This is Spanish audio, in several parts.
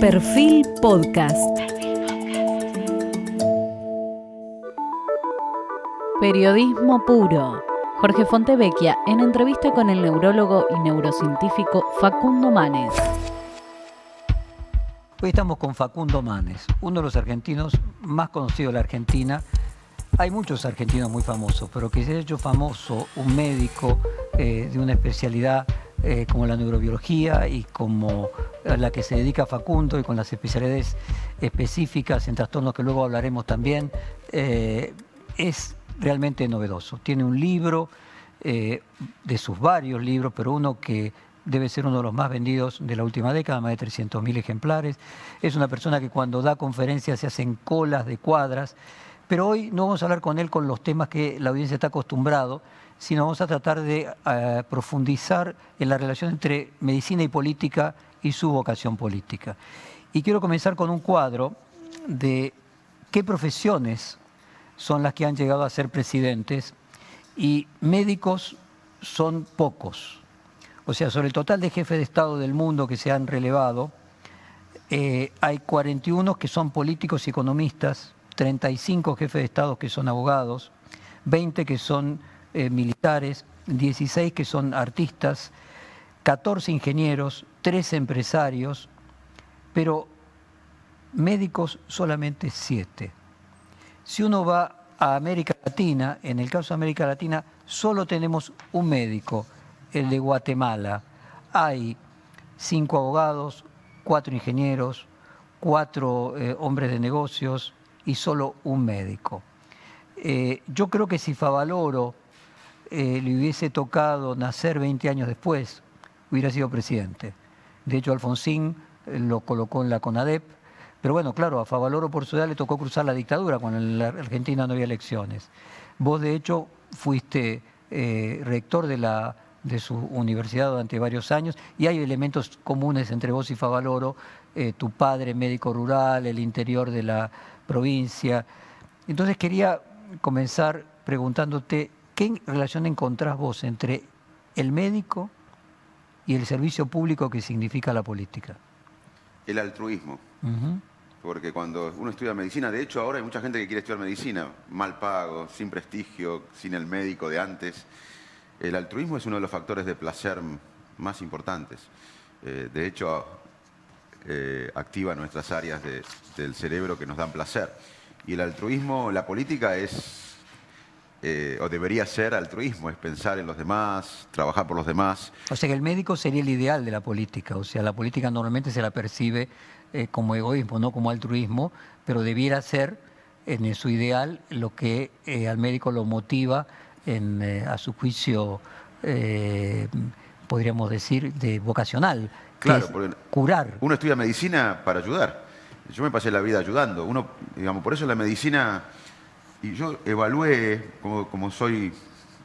Perfil Podcast. Periodismo puro. Jorge Fontevecchia en entrevista con el neurólogo y neurocientífico Facundo Manes. Hoy estamos con Facundo Manes, uno de los argentinos más conocidos de la Argentina. Hay muchos argentinos muy famosos, pero que se ha hecho famoso un médico eh, de una especialidad eh, como la neurobiología y como la que se dedica Facundo y con las especialidades específicas en trastornos que luego hablaremos también, eh, es realmente novedoso. Tiene un libro, de sus varios libros, pero uno que debe ser uno de los más vendidos de la última década, más de 300.000 ejemplares. Es una persona que cuando da conferencias se hacen colas de cuadras, pero hoy no vamos a hablar con él con los temas que la audiencia está acostumbrado, sino vamos a tratar de eh, profundizar en la relación entre medicina y política y su vocación política. Y quiero comenzar con un cuadro de qué profesiones son las que han llegado a ser presidentes y médicos son pocos. O sea, sobre el total de jefes de Estado del mundo que se han relevado, eh, hay 41 que son políticos y economistas, 35 jefes de Estado que son abogados, 20 que son eh, militares, 16 que son artistas, 14 ingenieros, 3 empresarios, pero médicos solamente 7. Si uno va a América Latina, en el caso de América Latina, solo tenemos un médico, el de Guatemala. Hay cinco abogados, cuatro ingenieros, cuatro eh, hombres de negocios y solo un médico. Eh, yo creo que si Favaloro eh, le hubiese tocado nacer 20 años después, hubiera sido presidente. De hecho, Alfonsín lo colocó en la CONADEP, pero bueno, claro, a Favaloro por su edad le tocó cruzar la dictadura cuando en la Argentina no había elecciones. Vos, de hecho, fuiste rector de la de su universidad durante varios años y hay elementos comunes entre vos y Favaloro, eh, tu padre médico rural, el interior de la provincia. Entonces quería comenzar preguntándote, ¿qué relación encontrás vos entre el médico y el servicio público que significa la política? El altruismo. Porque cuando uno estudia medicina, de hecho ahora hay mucha gente que quiere estudiar medicina, mal pago, sin prestigio, sin el médico de antes. El altruismo es uno de los factores de placer más importantes. Eh, de hecho, eh, activa nuestras áreas del cerebro que nos dan placer. Y el altruismo, la política es, eh, o debería ser altruismo, es pensar en los demás, trabajar por los demás. O sea que el médico sería el ideal de la política. O sea, la política normalmente se la percibe como egoísmo, no como altruismo, pero debiera ser en su ideal lo que al médico lo motiva eh, a su juicio, eh, podríamos decir, de vocacional. Claro, curar. Uno estudia medicina para ayudar. Yo me pasé la vida ayudando. Uno, digamos, por eso la medicina, y yo evalué, como, soy,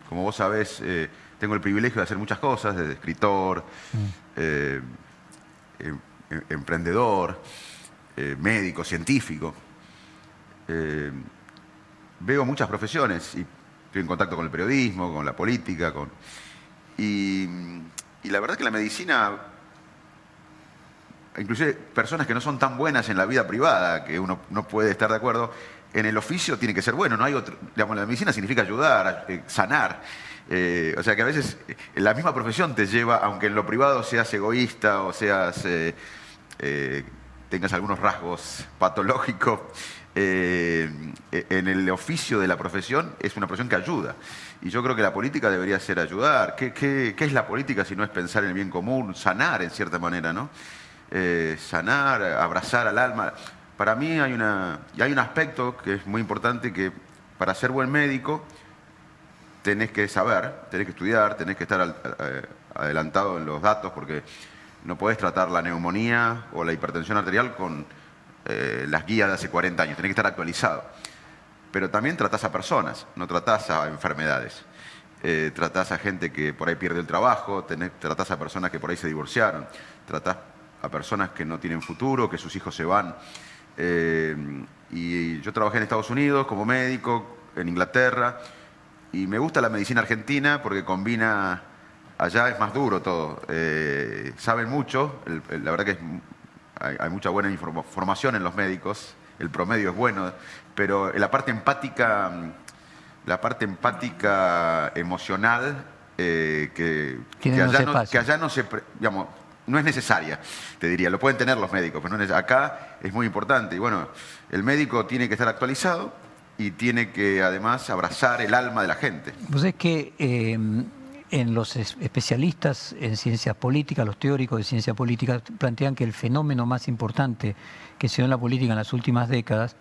como vos sabés, eh, tengo el privilegio de hacer muchas cosas, desde escritor, mm. em, em, emprendedor, médico, científico. veo muchas profesiones y estoy en contacto con el periodismo, con la política, con... Y, la verdad es que la medicina, inclusive personas que no son tan buenas en la vida privada, que uno no puede estar de acuerdo, en el oficio tiene que ser bueno, no hay otro, digamos, la medicina significa ayudar, eh, sanar. Eh, o sea que a veces eh, la misma profesión te lleva, aunque en lo privado seas egoísta o seas, tengas algunos rasgos patológicos, eh, en el oficio de la profesión es una profesión que ayuda. Y yo creo que la política debería ser ayudar. ¿Qué, es la política si no es pensar en el bien común, sanar en cierta manera, ¿no? Eh, sanar, abrazar al alma. Para mí hay, una, hay un aspecto que es muy importante que para ser buen médico tenés que saber, tenés que estudiar, tenés que estar eh, adelantado en los datos porque no podés tratar la neumonía o la hipertensión arterial con eh, las guías de hace 40 años, tenés que estar actualizado. Pero también tratás a personas, no tratás a enfermedades. Eh, tratás a gente que por ahí pierde el trabajo, tratás a personas que por ahí se divorciaron, tratás a personas que no tienen futuro, que sus hijos se van. Eh, y yo trabajé en Estados Unidos como médico, en Inglaterra, y me gusta la medicina argentina porque combina, allá es más duro todo, saben mucho, la verdad que es hay, mucha buena formación en los médicos, el promedio es bueno, pero la parte empática, la parte empática emocional, eh, que, allá no, que, allá no, se, digamos, no es necesaria, te diría. Lo pueden tener los médicos, pero no es, acá es muy importante. Y bueno, el médico tiene que estar actualizado y tiene que además abrazar el alma de la gente. Pues es que eh, en los especialistas en ciencias políticas, los teóricos de ciencia política, plantean que el fenómeno más importante que se dio en la política en las últimas décadas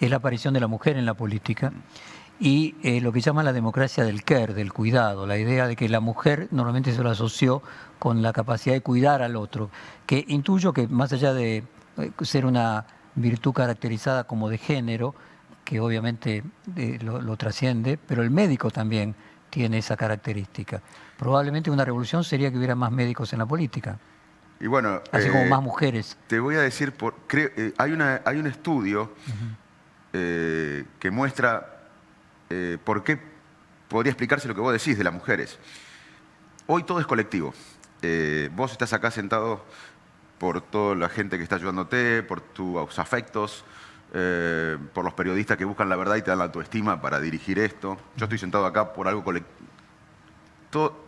es la aparición de la mujer en la política y eh, lo que llama la democracia del care, del cuidado, la idea de que la mujer normalmente se lo asoció con la capacidad de cuidar al otro, que intuyo que más allá de eh, ser una virtud caracterizada como de género, que obviamente eh, lo, trasciende, pero el médico también tiene esa característica. Probablemente una revolución sería que hubiera más médicos en la política. Y bueno, así como más mujeres. Te voy a decir, por, hay, una, hay un estudio que muestra eh, por qué podría explicarse lo que vos decís de las mujeres. Hoy todo es colectivo. Eh, vos estás acá sentado por toda la gente que está ayudándote, por tus afectos, eh, por los periodistas que buscan la verdad y te dan la autoestima para dirigir esto. Yo estoy sentado acá por algo colectivo.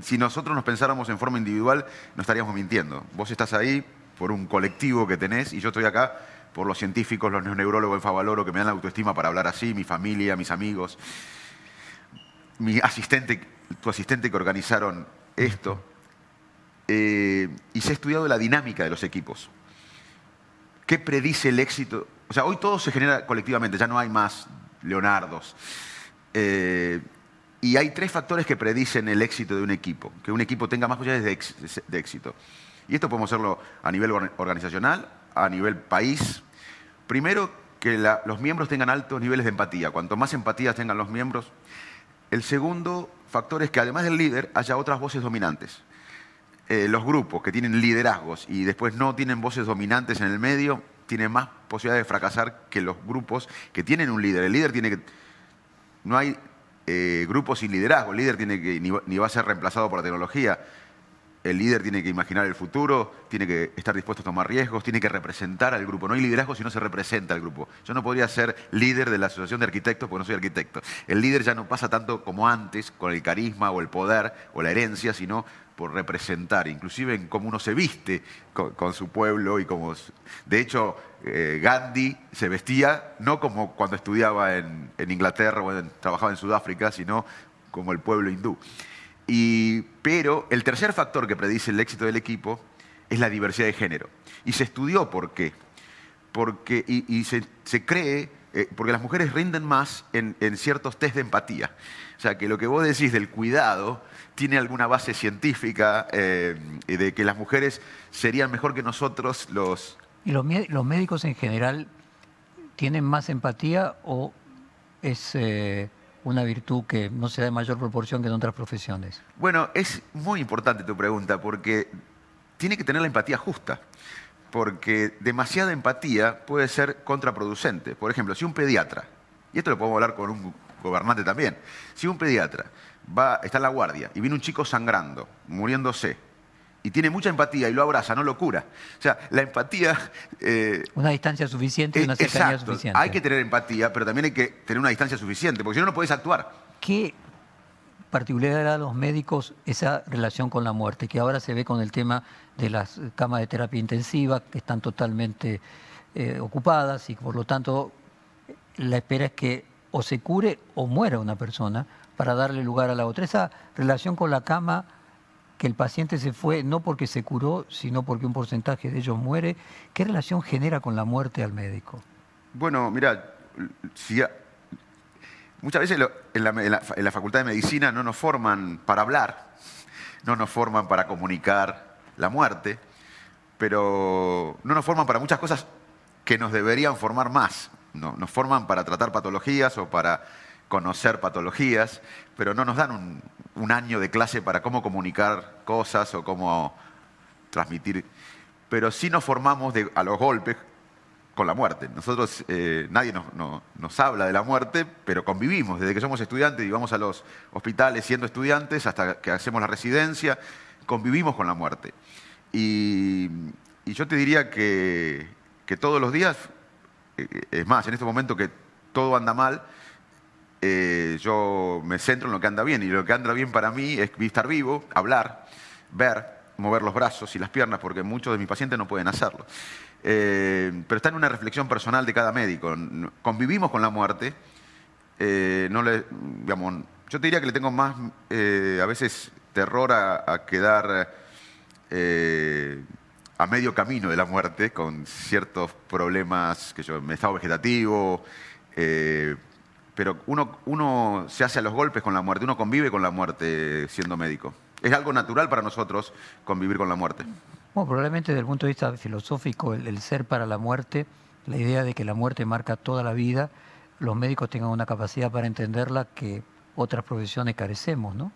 Si nosotros nos pensáramos en forma individual, no estaríamos mintiendo. Vos estás ahí por un colectivo que tenés y yo estoy acá por los científicos, los neurólogos en Favaloro que me dan la autoestima para hablar así, mi familia, mis amigos, mi asistente, tu asistente que organizaron esto. Eh, y se ha estudiado la dinámica de los equipos. ¿Qué predice el éxito? O sea, hoy todo se genera colectivamente, ya no hay más Leonardos. Eh, y hay tres factores que predicen el éxito de un equipo, que un equipo tenga más posibilidades de, éxito. Y esto podemos hacerlo a nivel organizacional, a nivel país Primero, que los miembros tengan altos niveles de empatía. Cuanto más empatía tengan los miembros. El segundo factor es que además del líder haya otras voces dominantes. Eh, los grupos que tienen liderazgos y después no tienen voces dominantes en el medio tienen más posibilidad de fracasar que los grupos que tienen un líder. El líder tiene que... No hay eh, grupos sin liderazgo. El líder tiene que, ni va a ser reemplazado por la tecnología el líder tiene que imaginar el futuro, tiene que estar dispuesto a tomar riesgos, tiene que representar al grupo. No hay liderazgo si no se representa al grupo. Yo no podría ser líder de la Asociación de Arquitectos porque no soy arquitecto. El líder ya no pasa tanto como antes con el carisma o el poder o la herencia, sino por representar, inclusive en cómo uno se viste con, su pueblo y como... De hecho, eh, Gandhi se vestía no como cuando estudiaba en, Inglaterra o trabajaba en Sudáfrica, sino como el pueblo hindú pero el tercer factor que predice el éxito del equipo es la diversidad de género. Y se estudió por qué. Porque, y, se, cree, eh, porque las mujeres rinden más en, ciertos test de empatía. O sea, que lo que vos decís del cuidado tiene alguna base científica eh, de que las mujeres serían mejor que nosotros los... ¿Y los, médicos en general tienen más empatía o es... Eh, una virtud que no se da en mayor proporción que en otras profesiones? Bueno, es muy importante tu pregunta porque tiene que tener la empatía justa, porque demasiada empatía puede ser contraproducente. Por ejemplo, si un pediatra, y esto lo podemos hablar con un gobernante también, si un pediatra va, está en la guardia y viene un chico sangrando, muriéndose, y tiene mucha empatía y lo abraza, no lo cura. O sea, la empatía... Eh, una distancia suficiente y una cercanía suficiente. Hay que tener empatía, pero también hay que tener una distancia suficiente, porque si no, no puedes actuar. ¿Qué particularidad a los médicos esa relación con la muerte, que ahora se ve con el tema de las camas de terapia intensiva, que están totalmente eh, ocupadas y por lo tanto la espera es que o se cure o muera una persona para darle lugar a la otra. Esa relación con la cama que el paciente se fue no porque se curó, sino porque un porcentaje de ellos muere. ¿Qué relación genera con la muerte al médico? Bueno, mira, muchas veces en la, Facultad de Medicina no nos forman para hablar, no nos forman para comunicar la muerte, pero no nos forman para muchas cosas que nos deberían formar más. No, nos forman para tratar patologías o para conocer patologías, pero no nos dan un, año de clase para cómo comunicar cosas o cómo transmitir. Pero sí nos formamos a los golpes con la muerte. Nosotros, eh, nadie nos, habla de la muerte, pero convivimos. Desde que somos estudiantes y vamos a los hospitales siendo estudiantes hasta que hacemos la residencia, convivimos con la muerte. Y, yo te diría que que todos los días, eh, es más, en este momento que todo anda mal, eh, yo me centro en lo que anda bien. Y lo que anda bien para mí es estar vivo, hablar, ver, mover los brazos y las piernas, porque muchos de mis pacientes no pueden hacerlo. Eh, pero está en una reflexión personal de cada médico. Convivimos con la muerte. digamos, yo te diría que le tengo más, a veces, terror a, quedar a medio camino de la muerte, con ciertos problemas, que yo, estado vegetativo, eh, pero uno, uno se hace a los golpes con la muerte, uno convive con la muerte siendo médico. Es algo natural para nosotros convivir con la muerte. Bueno, probablemente desde el punto de vista filosófico, el, ser para la muerte, la idea de que la muerte marca toda la vida, los médicos tengan una capacidad para entenderla que otras profesiones carecemos, ¿no?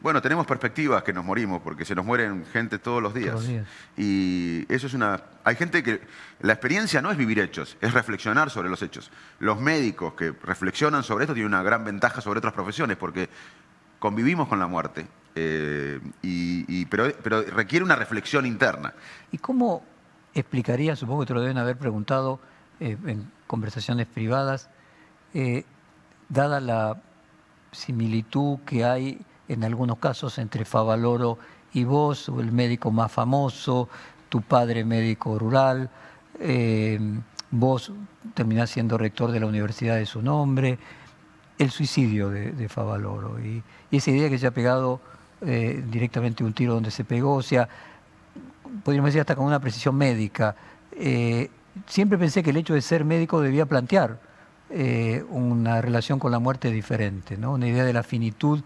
Bueno, tenemos perspectivas que nos morimos, porque se nos mueren gente todos los días. Y eso es una... Hay gente que... La experiencia no es vivir hechos, es reflexionar sobre los hechos. Los médicos que reflexionan sobre esto tienen una gran ventaja sobre otras profesiones, porque convivimos con la muerte, eh, y, pero, requiere una reflexión interna. ¿Y cómo explicaría, supongo que te lo deben haber preguntado eh, en conversaciones privadas, eh, dada la similitud que hay en algunos casos entre Favaloro y vos, el médico más famoso, tu padre médico rural, eh, vos terminás siendo rector de la universidad de su nombre, el suicidio de, Favaloro y, esa idea que se ha pegado eh, directamente un tiro donde se pegó, o sea, podríamos decir hasta con una precisión médica. Eh, siempre pensé que el hecho de ser médico debía plantear una relación con la muerte diferente, ¿no? una idea de la finitud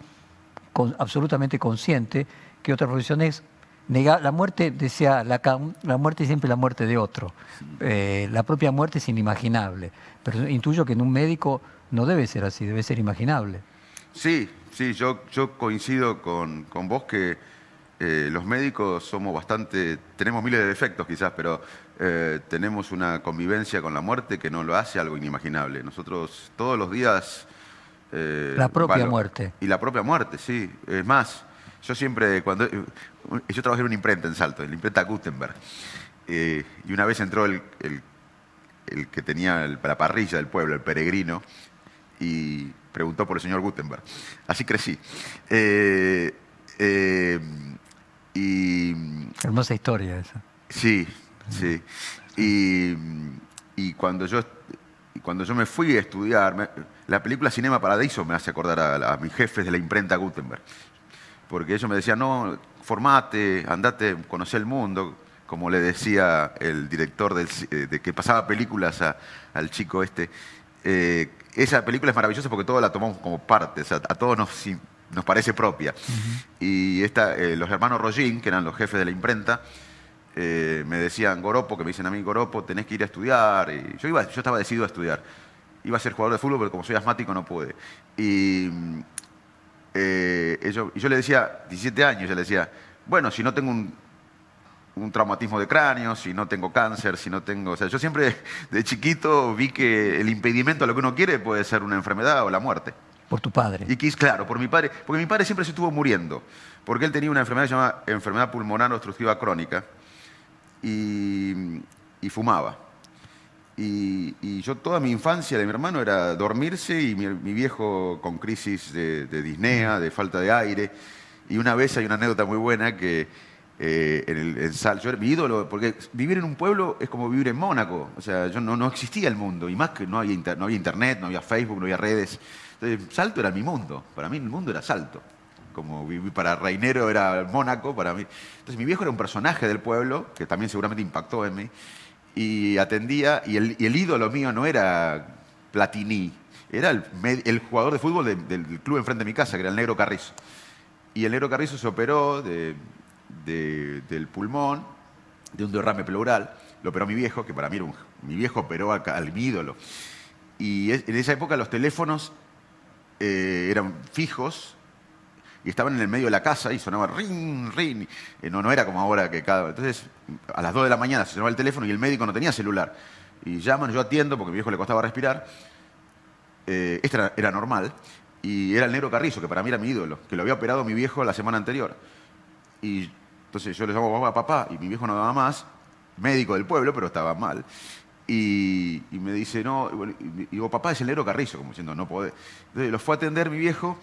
absolutamente consciente que otra profesión es negar la muerte, decía la, la muerte es siempre la muerte de otro. Eh, la propia muerte es inimaginable. Pero intuyo que en un médico no debe ser así, debe ser imaginable. Sí, sí, yo, yo coincido con, vos que eh, los médicos somos bastante, tenemos miles de defectos quizás, pero eh, tenemos una convivencia con la muerte que no lo hace algo inimaginable. Nosotros todos los días eh, la propia muerte. Y la propia muerte, sí. Es más, yo siempre, cuando yo trabajé en una imprenta en Salto, en la imprenta Gutenberg, eh, y una vez entró el, el, que tenía la parrilla del pueblo, el peregrino, y preguntó por el señor Gutenberg. Así crecí. Eh, y, Hermosa historia esa. Sí, sí. Y, y cuando yo y cuando yo me fui a estudiar, la película Cinema Paradiso me hace acordar a, mis jefes de la imprenta Gutenberg. Porque ellos me decían, no, formate, andate, conoce el mundo, como le decía el director eh, de que pasaba películas al chico este. Eh, esa película es maravillosa porque todos la tomamos como parte, a todos nos, nos parece propia. Y esta, eh, los hermanos Rogin, que eran los jefes de la imprenta, eh, me decían, Goropo, que me dicen a mí, Goropo, tenés que ir a estudiar. Y yo, iba, yo estaba decidido a estudiar. Iba a ser jugador de fútbol, pero como soy asmático no pude. Y, eh, yo, le decía, 17 años, yo le decía, bueno, si no tengo un, un, traumatismo de cráneo, si no tengo cáncer, si no tengo... O sea, yo siempre de chiquito vi que el impedimento a lo que uno quiere puede ser una enfermedad o la muerte. Por tu padre. Y quis, claro, por mi padre, porque mi padre siempre se estuvo muriendo, porque él tenía una enfermedad llamada enfermedad pulmonar obstructiva crónica, y, fumaba. Y, yo toda mi infancia de mi hermano era dormirse y mi, viejo con crisis de, disnea, de falta de aire. Y una vez hay una anécdota muy buena que eh, en el en Sal, yo mi ídolo, porque vivir en un pueblo es como vivir en Mónaco. O sea, yo no, no existía el mundo, y más que no había, no había internet, no había Facebook, no había redes. Entonces, Salto era mi mundo, para mí el mundo era Salto como para Reinero era Mónaco, para mí. Entonces mi viejo era un personaje del pueblo, que también seguramente impactó en mí, y atendía, y el, ídolo mío no era Platini, era el, jugador de fútbol del club enfrente de mi casa, que era el Negro Carrizo. Y el Negro Carrizo se operó del pulmón, de un derrame pleural, lo operó mi viejo, que para mí era un, mi viejo operó al mi ídolo. Y en esa época los teléfonos eh, eran fijos, y estaban en el medio de la casa y sonaba ring, ring. No, no era como ahora que cada. Entonces, a las 2 de la mañana se sonaba el teléfono y el médico no tenía celular. Y llaman, yo atiendo porque mi viejo le costaba respirar. Eh, esto era, normal. Y era el negro Carrizo, que para mí era mi ídolo, que lo había operado mi viejo la semana anterior. Y entonces yo le llamo papá, papá, y mi viejo no daba más. médico del pueblo, pero estaba mal. Y, me dice, no, y, digo, papá es el negro Carrizo, como diciendo, no puede. Entonces lo fue a atender mi viejo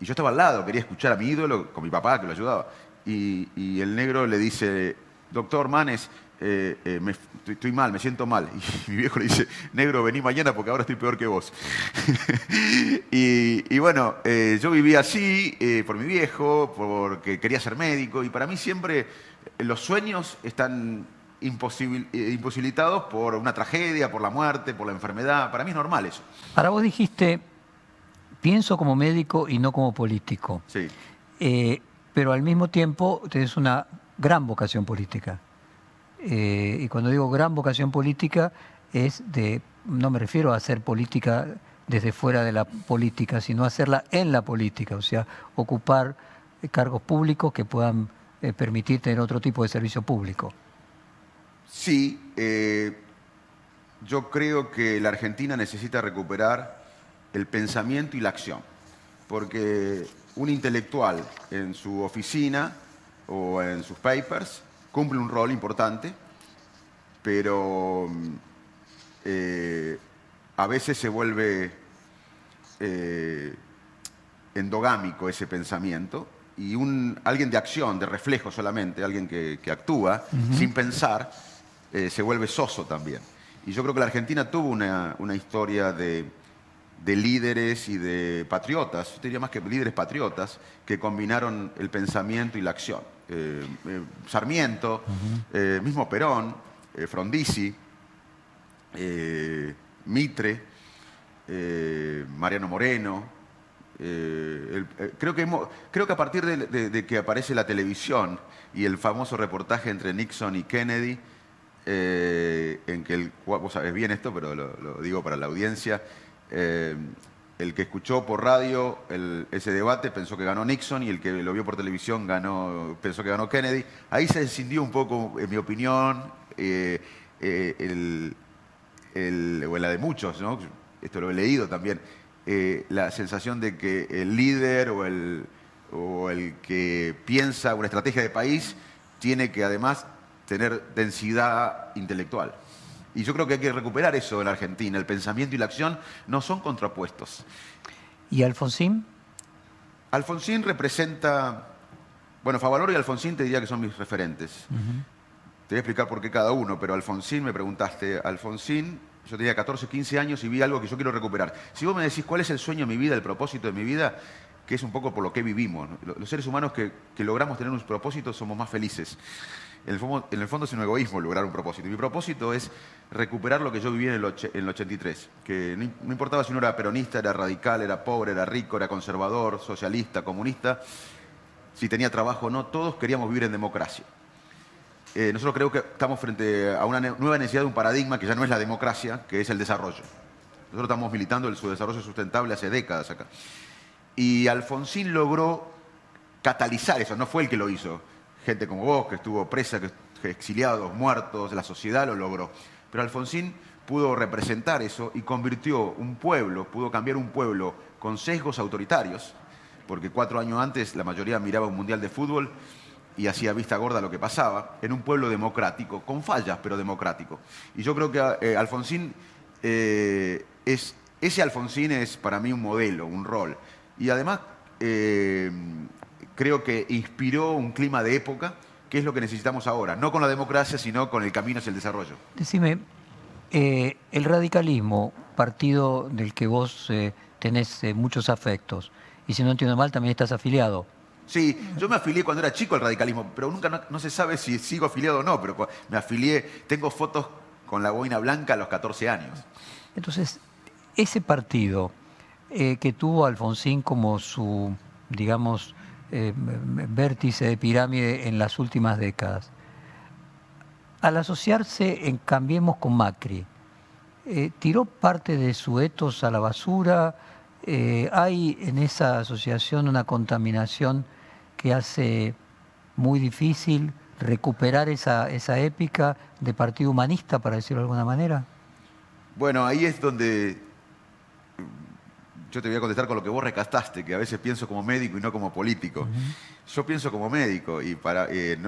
y yo estaba al lado, quería escuchar a mi ídolo con mi papá que lo ayudaba. Y, el negro le dice, doctor Manes, eh, eh, estoy, mal, me siento mal. Y mi viejo le dice, negro, vení mañana porque ahora estoy peor que vos. y, bueno, eh, yo vivía así por mi viejo, porque quería ser médico, y para mí siempre los sueños están imposibilitados por una tragedia, por la muerte, por la enfermedad. Para mí es normal eso. Ahora vos dijiste, pienso como médico y no como político. Sí. pero al mismo tiempo tenés una gran vocación política. Eh, y cuando digo gran vocación política, es de, no me refiero a hacer política desde fuera de la política, sino hacerla en la política, o sea, ocupar cargos públicos que puedan eh, permitir tener otro tipo de servicio público. Sí, eh, yo creo que la Argentina necesita recuperar el pensamiento y la acción, porque un intelectual en su oficina o en sus papers cumple un rol importante, pero eh, a veces se vuelve eh, endogámico ese pensamiento y un, alguien de acción, de reflejo solamente, alguien que, actúa sin pensar, eh, se vuelve soso también. Y yo creo que la Argentina tuvo una, historia de, líderes y de patriotas, yo diría más que líderes patriotas, que combinaron el pensamiento y la acción. Eh, eh, Sarmiento, eh, mismo Perón, Frondizi, Mitre, Mariano Moreno. creo, que creo que a partir de, que aparece la televisión y el famoso reportaje entre Nixon y Kennedy, en que el, vos sabés bien esto, pero lo, digo para la audiencia, el que escuchó por radio ese debate pensó que ganó Nixon y el que lo vio por televisión ganó, pensó que ganó Kennedy. Ahí se descindió un poco, en mi opinión, eh, eh, o en la de muchos, ¿no? esto lo he leído también, eh, la sensación de que el líder o el, o el que piensa una estrategia de país tiene que además tener densidad intelectual. Y yo creo que hay que recuperar eso en la Argentina. El pensamiento y la acción no son contrapuestos. ¿Y Alfonsín? Alfonsín representa. Bueno, Favaloro y Alfonsín te diría que son mis referentes. Te voy a explicar por qué cada uno, pero Alfonsín, me preguntaste, Alfonsín, yo tenía 14, 15 años y vi algo que yo quiero recuperar. Si vos me decís cuál es el sueño de mi vida, el propósito de mi vida, que es un poco por lo que vivimos. Los seres humanos que, logramos tener un propósito somos más felices. En el, fondo, es un egoísmo lograr un propósito. mi propósito es recuperar lo que yo viví en el, 83, que no, importaba si uno era peronista, era radical, era pobre, era rico, era conservador, socialista, comunista, si tenía trabajo o no, todos queríamos vivir en democracia. Eh, nosotros creo que estamos frente a una nueva necesidad de un paradigma que ya no es la democracia, que es el desarrollo. Nosotros estamos militando el desarrollo sustentable hace décadas acá. Y Alfonsín logró catalizar eso, no fue el que lo hizo gente como vos, que estuvo presa, que exiliados, muertos, la sociedad lo logró. Pero Alfonsín pudo representar eso y convirtió un pueblo, pudo cambiar un pueblo con sesgos autoritarios, porque cuatro años antes la mayoría miraba un mundial de fútbol y hacía vista gorda lo que pasaba, en un pueblo democrático, con fallas, pero democrático. Y yo creo que eh, Alfonsín eh, es, ese Alfonsín es para mí un modelo, un rol. Y además eh, creo que inspiró un clima de época, que es lo que necesitamos ahora, no con la democracia, sino con el camino hacia el desarrollo. Decime, eh, el radicalismo, partido del que vos eh, tenés muchos afectos, y si no entiendo mal, también estás afiliado. Sí, yo me afilié cuando era chico al radicalismo, pero nunca no, se sabe si sigo afiliado o no, pero me afilié, tengo fotos con la boina blanca a los 14 años. Entonces, ese partido que tuvo Alfonsín como su, digamos, eh, vértice de pirámide en las últimas décadas. Al asociarse en Cambiemos con Macri, eh, ¿tiró parte de su etos a la basura? Eh, ¿Hay en esa asociación una contaminación que hace muy difícil recuperar esa, esa épica de partido humanista, para decirlo de alguna manera? Bueno, ahí es donde yo te voy a contestar con lo que vos recastaste, que a veces pienso como médico y no como político. Yo pienso como médico y para eh,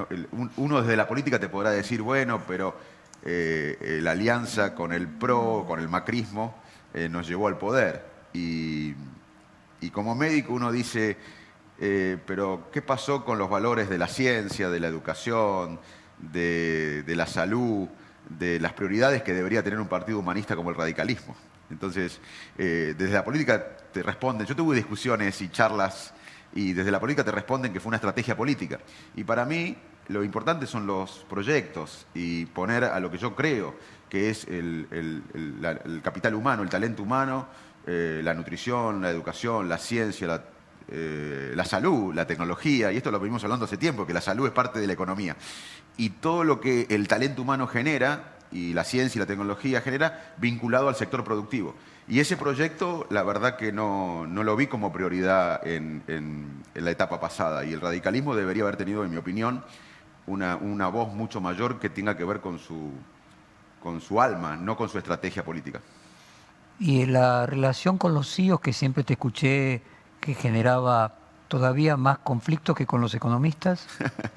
uno desde la política te podrá decir, bueno, pero eh, la alianza con el PRO, con el macrismo, eh, nos llevó al poder. Y, como médico uno dice, pero ¿qué pasó con los valores de la ciencia, de la educación, de la salud, de las prioridades que debería tener un partido humanista como el radicalismo? Entonces, eh, desde la política te responden, yo tuve discusiones y charlas y desde la política te responden que fue una estrategia política. Y para mí lo importante son los proyectos y poner a lo que yo creo que es el, capital humano, el talento humano, eh, la nutrición, la educación, la ciencia, eh, la, salud, la tecnología, y esto lo venimos hablando hace tiempo, que la salud es parte de la economía. Y todo lo que el talento humano genera y la ciencia y la tecnología genera vinculado al sector productivo. Y ese proyecto, la verdad que no, lo vi como prioridad en, la etapa pasada. Y el radicalismo debería haber tenido, en mi opinión, una, voz mucho mayor que tenga que ver con su, con su alma, no con su estrategia política. Y la relación con los CIOs que siempre te escuché que generaba todavía más conflictos que con los economistas?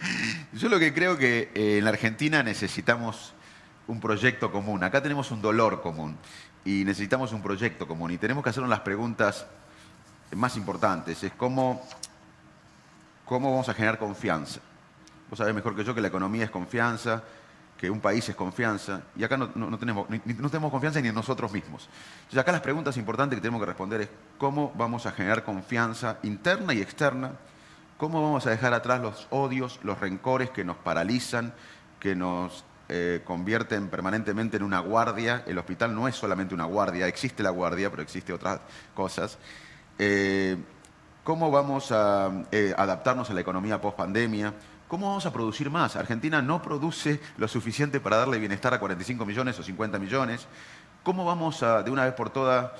Yo lo que creo que eh, en la Argentina necesitamos un proyecto común. Acá tenemos un dolor común y necesitamos un proyecto común y tenemos que hacernos las preguntas más importantes. Es cómo, cómo vamos a generar confianza. Vos sabés mejor que yo que la economía es confianza, que un país es confianza, y acá no, tenemos, no tenemos confianza ni en nosotros mismos. Entonces acá las preguntas importantes que tenemos que responder es cómo vamos a generar confianza interna y externa, cómo vamos a dejar atrás los odios, los rencores que nos paralizan, que nos eh, convierten permanentemente en una guardia. El hospital no es solamente una guardia, existe la guardia, pero existe otras cosas. Eh, ¿Cómo vamos a eh, adaptarnos a la economía post-pandemia? ¿Cómo vamos a producir más? Argentina no produce lo suficiente para darle bienestar a 45 millones o 50 millones. ¿Cómo vamos a, de una vez por todas,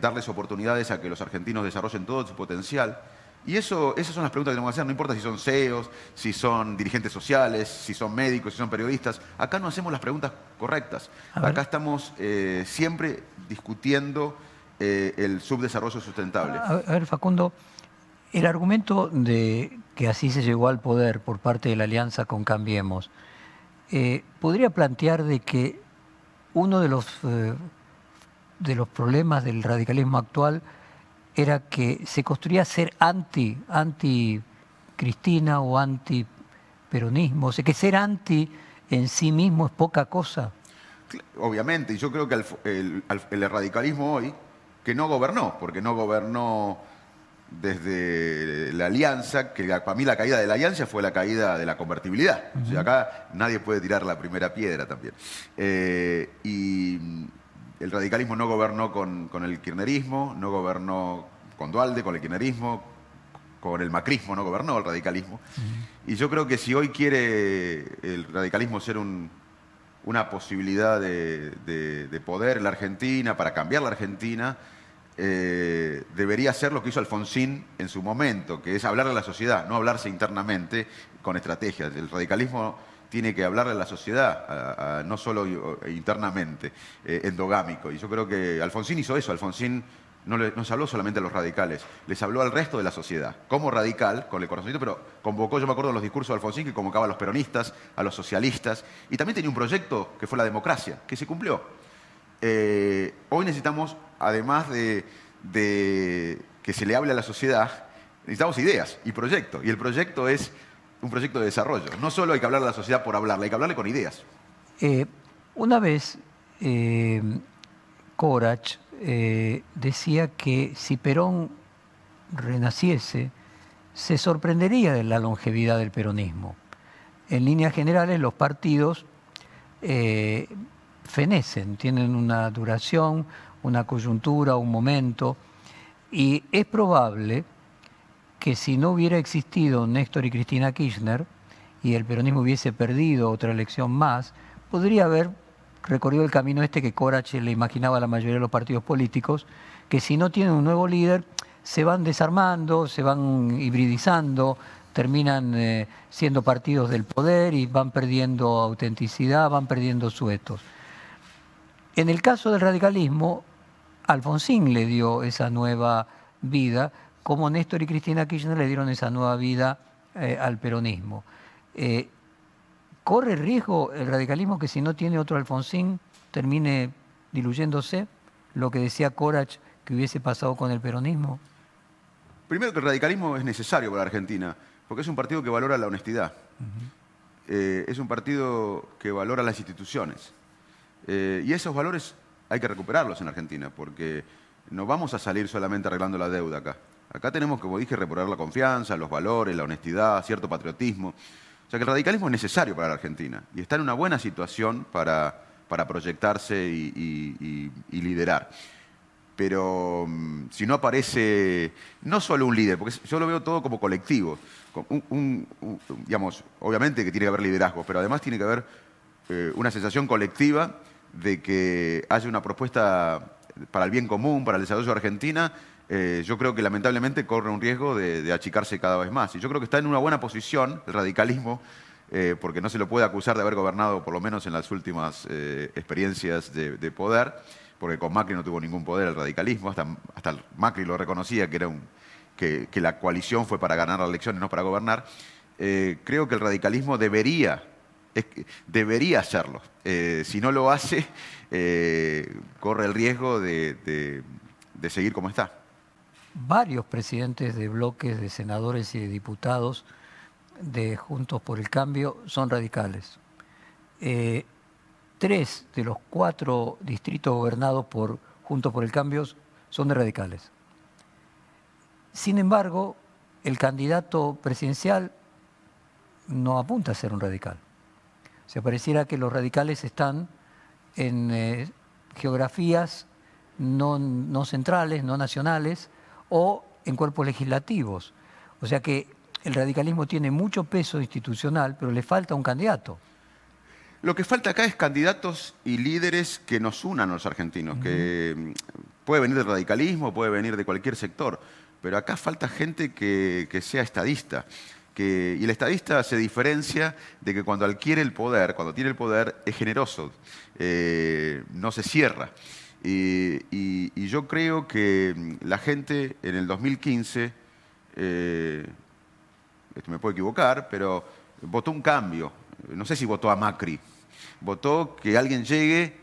darles oportunidades a que los argentinos desarrollen todo su potencial? Y eso, esas son las preguntas que tenemos que hacer, no importa si son CEOs, si son dirigentes sociales, si son médicos, si son periodistas. Acá no hacemos las preguntas correctas. Acá estamos eh, siempre discutiendo eh, el subdesarrollo sustentable. A, ver, Facundo, el argumento de que así se llegó al poder por parte de la alianza con Cambiemos, eh, podría plantear de que uno de los, de los problemas del radicalismo actual era que se construía ser anti, anti Cristina o anti peronismo, o sea que ser anti en sí mismo es poca cosa. Obviamente, y yo creo que el, radicalismo hoy, que no gobernó, porque no gobernó desde la alianza, que para mí la caída de la alianza fue la caída de la convertibilidad. o sea, acá nadie puede tirar la primera piedra también. Eh, y el radicalismo no gobernó con, el kirchnerismo, no gobernó con Dualde, con el kirchnerismo, con el macrismo no gobernó el radicalismo. Y yo creo que si hoy quiere el radicalismo ser una posibilidad de, poder en la Argentina, para cambiar la Argentina, eh, debería ser lo que hizo Alfonsín en su momento, que es hablarle a la sociedad, no hablarse internamente con estrategias. El radicalismo tiene que hablarle a la sociedad, no solo internamente, eh, endogámico. Y yo creo que Alfonsín hizo eso. Alfonsín no, se habló solamente a los radicales, les habló al resto de la sociedad. Como radical, con el corazoncito, pero convocó, yo me acuerdo de los discursos de Alfonsín, que convocaba a los peronistas, a los socialistas, y también tenía un proyecto que fue la democracia, que se cumplió. Eh, hoy necesitamos, además de, de que se le hable a la sociedad, necesitamos ideas y proyectos. Y el proyecto es un proyecto de desarrollo. No solo hay que hablar a la sociedad por hablarle, hay que hablarle con ideas. Eh, una vez, eh, Corach eh, decía que si Perón renaciese, se sorprendería de la longevidad del peronismo. En líneas generales, los partidos fenecen, tienen una duración, una coyuntura, un momento, y es probable que si no hubiera existido Néstor y Cristina Kirchner y el peronismo hubiese perdido otra elección más, podría haber recorrido el camino este que Corach le imaginaba a la mayoría de los partidos políticos, que si no tienen un nuevo líder, se van desarmando, se van hibridizando, terminan eh, siendo partidos del poder y van perdiendo autenticidad, van perdiendo suetos. En el caso del radicalismo, Alfonsín le dio esa nueva vida, como Néstor y Cristina Kirchner le dieron esa nueva vida eh, al peronismo. Eh, ¿Corre riesgo el radicalismo que si no tiene otro Alfonsín termine diluyéndose? Lo que decía Corach que hubiese pasado con el peronismo. Primero que el radicalismo es necesario para Argentina, porque es un partido que valora la honestidad. Eh, es un partido que valora las instituciones. y esos valores hay que recuperarlos en Argentina, porque no vamos a salir solamente arreglando la deuda acá. Acá tenemos, como dije, recuperar la confianza, los valores, la honestidad, cierto patriotismo. O sea que el radicalismo es necesario para la Argentina y está en una buena situación para, para proyectarse y, liderar. Pero mm, si no aparece, no solo un líder, porque yo lo veo todo como colectivo. digamos, obviamente que tiene que haber liderazgo, pero además tiene que haber eh, una sensación colectiva de que haya una propuesta para el bien común, para el desarrollo de Argentina, eh, yo creo que lamentablemente corre un riesgo de, achicarse cada vez más. Y yo creo que está en una buena posición el radicalismo, eh, porque no se lo puede acusar de haber gobernado, por lo menos en las últimas eh, experiencias de, poder, porque con Macri no tuvo ningún poder el radicalismo, hasta, Macri lo reconocía que, era un, que, la coalición fue para ganar las elecciones, no para gobernar. creo que el radicalismo debería, debería hacerlo. si no lo hace, corre el riesgo de seguir como está varios presidentes de bloques de senadores y de diputados de Juntos por el Cambio son radicales. Eh, tres de los cuatro distritos gobernados por Juntos por el Cambio son de radicales. Sin embargo, el candidato presidencial no apunta a ser un radical. Se pareciera que los radicales están en eh, geografías no centrales, no nacionales, o en cuerpos legislativos. O sea que el radicalismo tiene mucho peso institucional, pero le falta un candidato. Lo que falta acá es candidatos y líderes que nos unan a los argentinos, que puede venir del radicalismo, puede venir de cualquier sector, pero acá falta gente que, sea estadista. y el estadista se diferencia de que cuando adquiere el poder, cuando tiene el poder, es generoso, eh, no se cierra. Y, yo creo que la gente en el 2015, eh, me puedo equivocar, pero votó un cambio. No sé si votó a Macri. Votó que alguien llegue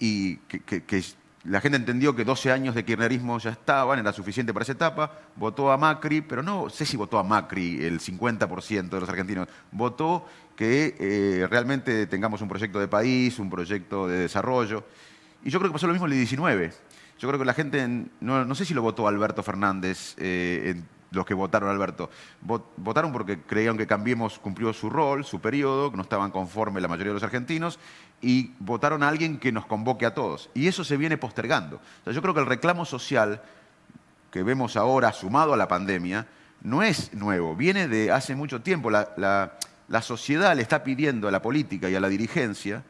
y que, la gente entendió que 12 años de kirchnerismo ya estaban, era suficiente para esa etapa. Votó a Macri, pero no sé si votó a Macri el 50% de los argentinos. Votó que eh, realmente tengamos un proyecto de país, un proyecto de desarrollo. Y yo creo que pasó lo mismo en el 19. Yo creo que la gente, no, sé si lo votó Alberto Fernández, eh, los que votaron Alberto. Votaron porque creían que Cambiemos cumplió su rol, su periodo, que no estaban conformes la mayoría de los argentinos, y votaron a alguien que nos convoque a todos. Y eso se viene postergando. yo creo que el reclamo social que vemos ahora, sumado a la pandemia, no es nuevo, viene de hace mucho tiempo. la sociedad le está pidiendo a la política y a la dirigencia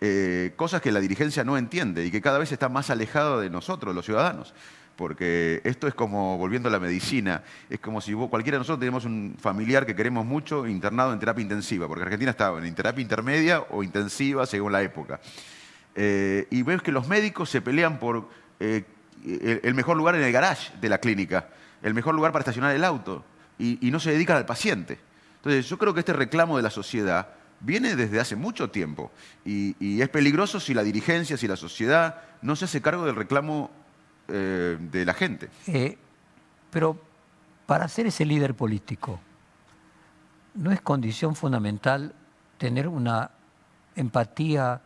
eh, cosas que la dirigencia no entiende y que cada vez está más alejado de nosotros, los ciudadanos. Porque esto es como, volviendo a la medicina, es como si cualquiera de nosotros tenemos un familiar que queremos mucho internado en terapia intensiva, porque Argentina estaba en terapia intermedia o intensiva según la época. Eh, y ves que los médicos se pelean por eh, el mejor lugar en el garage de la clínica, el mejor lugar para estacionar el auto, y, y no se dedican al paciente. Entonces yo creo que este reclamo de la sociedad viene desde hace mucho tiempo y, es peligroso si la dirigencia, si la sociedad no se hace cargo del reclamo eh, de la gente. Eh, pero para ser ese líder político, ¿no es condición fundamental tener una empatía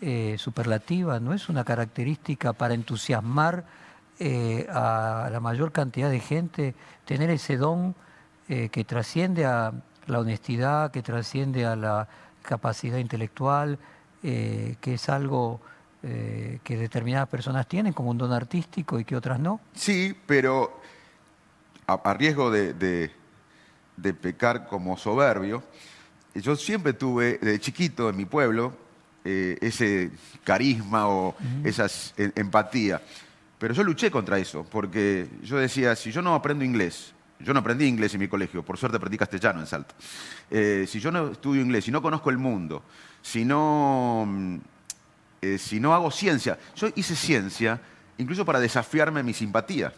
eh, superlativa? ¿No es una característica para entusiasmar a la mayor cantidad de gente, tener ese don que trasciende a la honestidad, que trasciende a la capacidad intelectual, eh, que es algo eh, que determinadas personas tienen como un don artístico y que otras no? Sí, pero a, riesgo de, pecar como soberbio, yo siempre tuve, de chiquito en mi pueblo, eh, ese carisma o esa empatía. Pero yo luché contra eso, porque yo decía, si yo no aprendo inglés, yo no aprendí inglés en mi colegio, por suerte aprendí castellano en Salta. Eh, si yo no estudio inglés, si no conozco el mundo, si no, mm, eh, si no hago ciencia, yo hice ciencia incluso para desafiarme mi simpatía.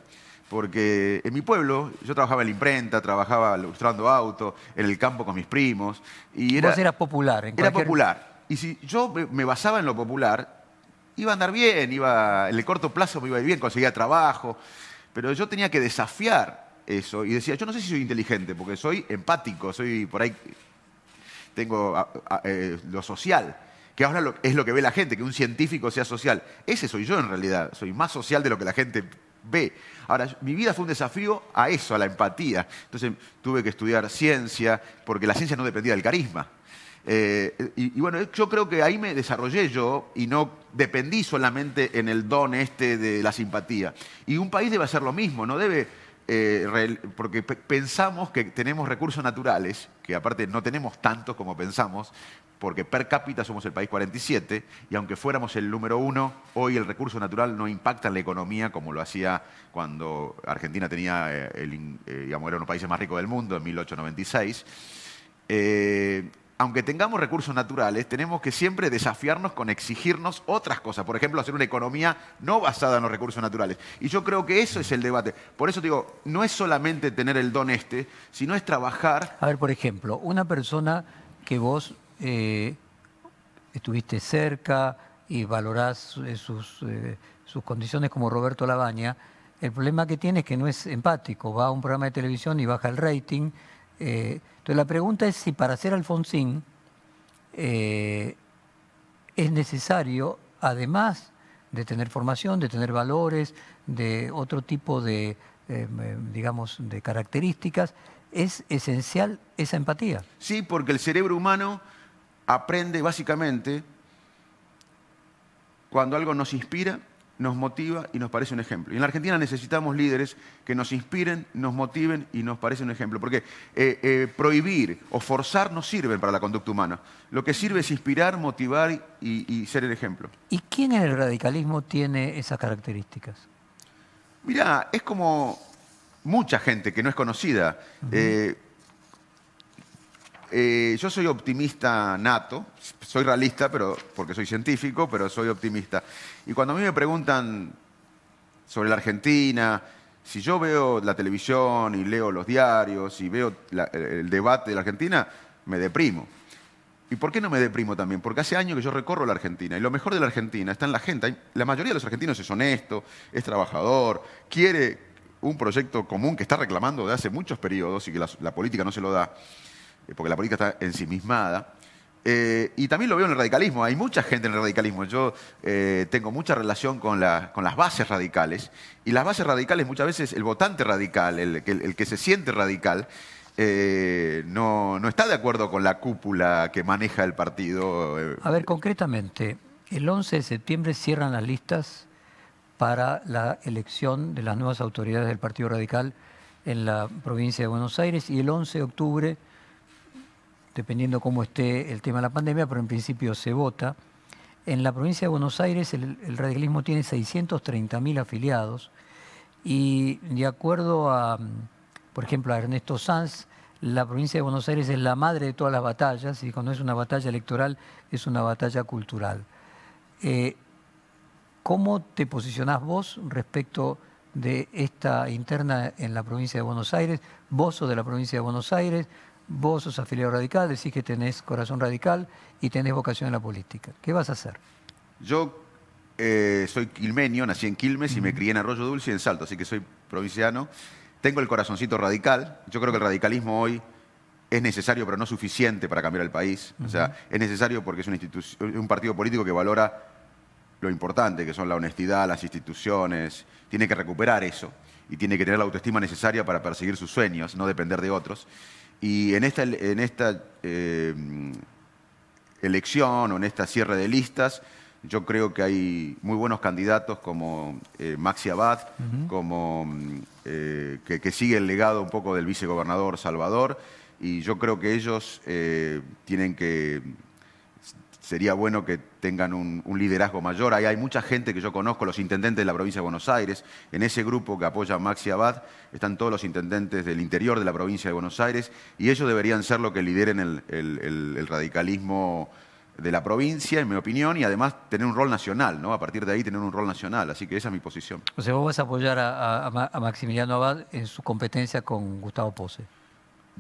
Porque en mi pueblo yo trabajaba en la imprenta, trabajaba ilustrando autos, en el campo con mis primos. Y era, Vos eras popular. En era cualquier- popular. Y si yo me- me basaba en lo popular, iba a andar bien, iba, en el corto plazo me iba a ir bien, conseguía trabajo. Pero yo tenía que desafiar eso y decía, yo no sé si soy inteligente, porque soy empático, soy por ahí, tengo eh, lo social, que ahora es lo que ve la gente, que un científico sea social. Ese soy yo en realidad, soy más social de lo que la gente ve. Ahora, mi vida fue un desafío a eso, a la empatía. Entonces tuve que estudiar ciencia, porque la ciencia no dependía del carisma. Eh, y, y bueno, yo creo que ahí me desarrollé yo y no dependí solamente en el don este de la simpatía. Y un país debe hacer lo mismo, no debe, eh, porque pe- pensamos que tenemos recursos naturales, que aparte no tenemos tantos como pensamos, porque per cápita somos el país 47, y aunque fuéramos el número uno, hoy el recurso natural no impacta en la economía como lo hacía cuando Argentina tenía, eh, el eh, digamos, era uno de los países más ricos del mundo en 1896. Eh, aunque tengamos recursos naturales, tenemos que siempre desafiarnos con exigirnos otras cosas. Por ejemplo, hacer una economía no basada en los recursos naturales. Y yo creo que eso es el debate. Por eso digo, no es solamente tener el don este, sino es trabajar. A ver, por ejemplo, una persona que vos eh, estuviste cerca y valorás eh, sus, eh, sus condiciones como Roberto Labaña, el problema que tiene es que no es empático. Va a un programa de televisión y baja el rating. Eh, entonces la pregunta es si para ser Alfonsín eh, es necesario, además de tener formación, de tener valores, de otro tipo de, eh, digamos, de características, es esencial esa empatía. Sí, porque el cerebro humano aprende básicamente cuando algo nos inspira, nos motiva y nos parece un ejemplo. Y en la Argentina necesitamos líderes que nos inspiren, nos motiven y nos parecen un ejemplo. Porque eh, eh, prohibir o forzar no sirven para la conducta humana. Lo que sirve es inspirar, motivar y, y ser el ejemplo. ¿Y quién en el radicalismo tiene esas características? Mirá, es como mucha gente que no es conocida. Eh, eh, yo soy optimista nato, soy realista pero, porque soy científico, pero soy optimista. Y cuando a mí me preguntan sobre la Argentina, si yo veo la televisión y leo los diarios y veo el debate de la Argentina, me deprimo. ¿Y por qué no me deprimo también? Porque hace años que yo recorro la Argentina y lo mejor de la Argentina está en la gente. La mayoría de los argentinos es honesto, es trabajador, quiere un proyecto común que está reclamando de hace muchos periodos y que la, la política no se lo da, porque la política está ensimismada. Eh, y también lo veo en el radicalismo. Hay mucha gente en el radicalismo. Yo eh, tengo mucha relación con, la- con las bases radicales. Y las bases radicales muchas veces el votante radical, el, que- se siente radical, eh, no, no está de acuerdo con la cúpula que maneja el partido. eh, A ver, concretamente, el 11 de septiembre cierran las listas para la elección de las nuevas autoridades del Partido Radical en la provincia de Buenos Aires y el 11 de octubre, dependiendo cómo esté el tema de la pandemia, pero en principio se vota. En la provincia de Buenos Aires el, radicalismo tiene 630.000 afiliados y de acuerdo a, por ejemplo, a Ernesto Sanz, la provincia de Buenos Aires es la madre de todas las batallas y cuando es una batalla electoral es una batalla cultural. Eh, ¿Cómo te posicionás vos respecto de esta interna en la provincia de Buenos Aires? Vos sos de la provincia de Buenos Aires, vos sos afiliado radical, decís que tenés corazón radical y tenés vocación en la política. ¿Qué vas a hacer? Yo eh, soy quilmenio, nací en Quilmes y me crié en Arroyo Dulce y en Salto, así que soy provinciano. Tengo el corazoncito radical. Yo creo que el radicalismo hoy es necesario, pero no suficiente para cambiar el país. O sea, es necesario porque es una un partido político que valora lo importante, que son la honestidad, las instituciones. Tiene que recuperar eso y tiene que tener la autoestima necesaria para perseguir sus sueños, no depender de otros. Y en esta, en esta eh, elección o en esta cierre de listas, yo creo que hay muy buenos candidatos como eh, Maxi Abad, como eh, que, que sigue el legado un poco del vicegobernador Salvador, y yo creo que ellos tienen que sería bueno que tengan un, liderazgo mayor. Ahí hay mucha gente que yo conozco, los intendentes de la provincia de Buenos Aires. En ese grupo que apoya a Maxi Abad están todos los intendentes del interior de la provincia de Buenos Aires y ellos deberían ser los que lideren el radicalismo de la provincia, en mi opinión, y además tener un rol nacional, ¿no? A partir de ahí tener un rol nacional. Así que esa es mi posición. O sea, vos vas a apoyar a, a Maximiliano Abad en su competencia con Gustavo Pose.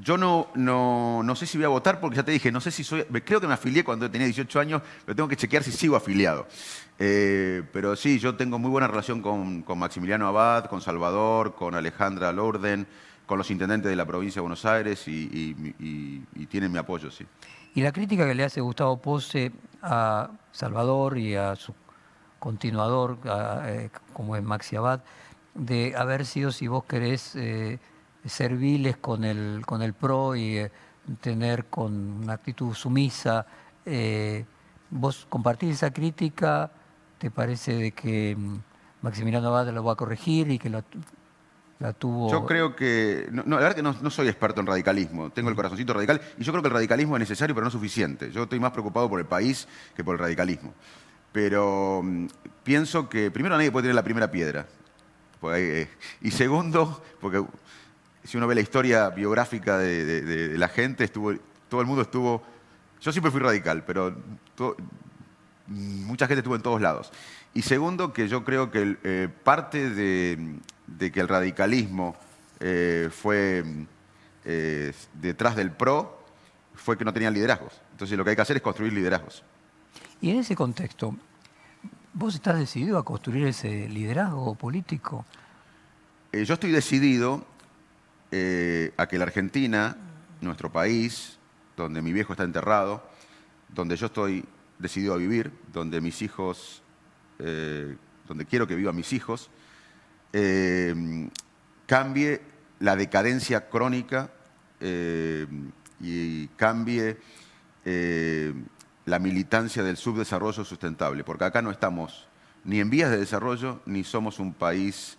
Yo no, no, no, sé si voy a votar porque ya te dije, no sé si soy. Creo que me afilié cuando tenía 18 años, pero tengo que chequear si sigo afiliado. Eh, pero sí, yo tengo muy buena relación con, Maximiliano Abad, con Salvador, con Alejandra Lorden, con los intendentes de la provincia de Buenos Aires y, tienen mi apoyo, sí. Y la crítica que le hace Gustavo Pose a Salvador y a su continuador, eh, como es Maxi Abad, de haber sido, si vos querés. Eh, serviles con el, con el PRO y eh, tener con una actitud sumisa. Eh, ¿Vos compartís esa crítica? ¿Te parece de que mm, Maximiliano Abad lo va a corregir y que la, la tuvo...? Yo creo que... No, la verdad que no, soy experto en radicalismo, tengo el corazoncito radical y yo creo que el radicalismo es necesario pero no suficiente. Yo estoy más preocupado por el país que por el radicalismo. Pero mm, pienso que primero nadie puede tener la primera piedra. Eh, y segundo, porque si uno ve la historia biográfica de, la gente, estuvo, todo el mundo estuvo... Yo siempre fui radical, pero mucha gente estuvo en todos lados. Y segundo, que yo creo que eh, parte de, que el radicalismo eh, fue eh, detrás del PRO fue que no tenían liderazgos. Entonces lo que hay que hacer es construir liderazgos. Y en ese contexto, ¿vos estás decidido a construir ese liderazgo político? yo estoy decidido eh, a que la Argentina, nuestro país, donde mi viejo está enterrado, donde yo estoy decidido a vivir, donde mis hijos, eh, donde quiero que vivan mis hijos, eh, cambie la decadencia crónica y cambie la militancia del subdesarrollo sustentable, porque acá no estamos ni en vías de desarrollo, ni somos un país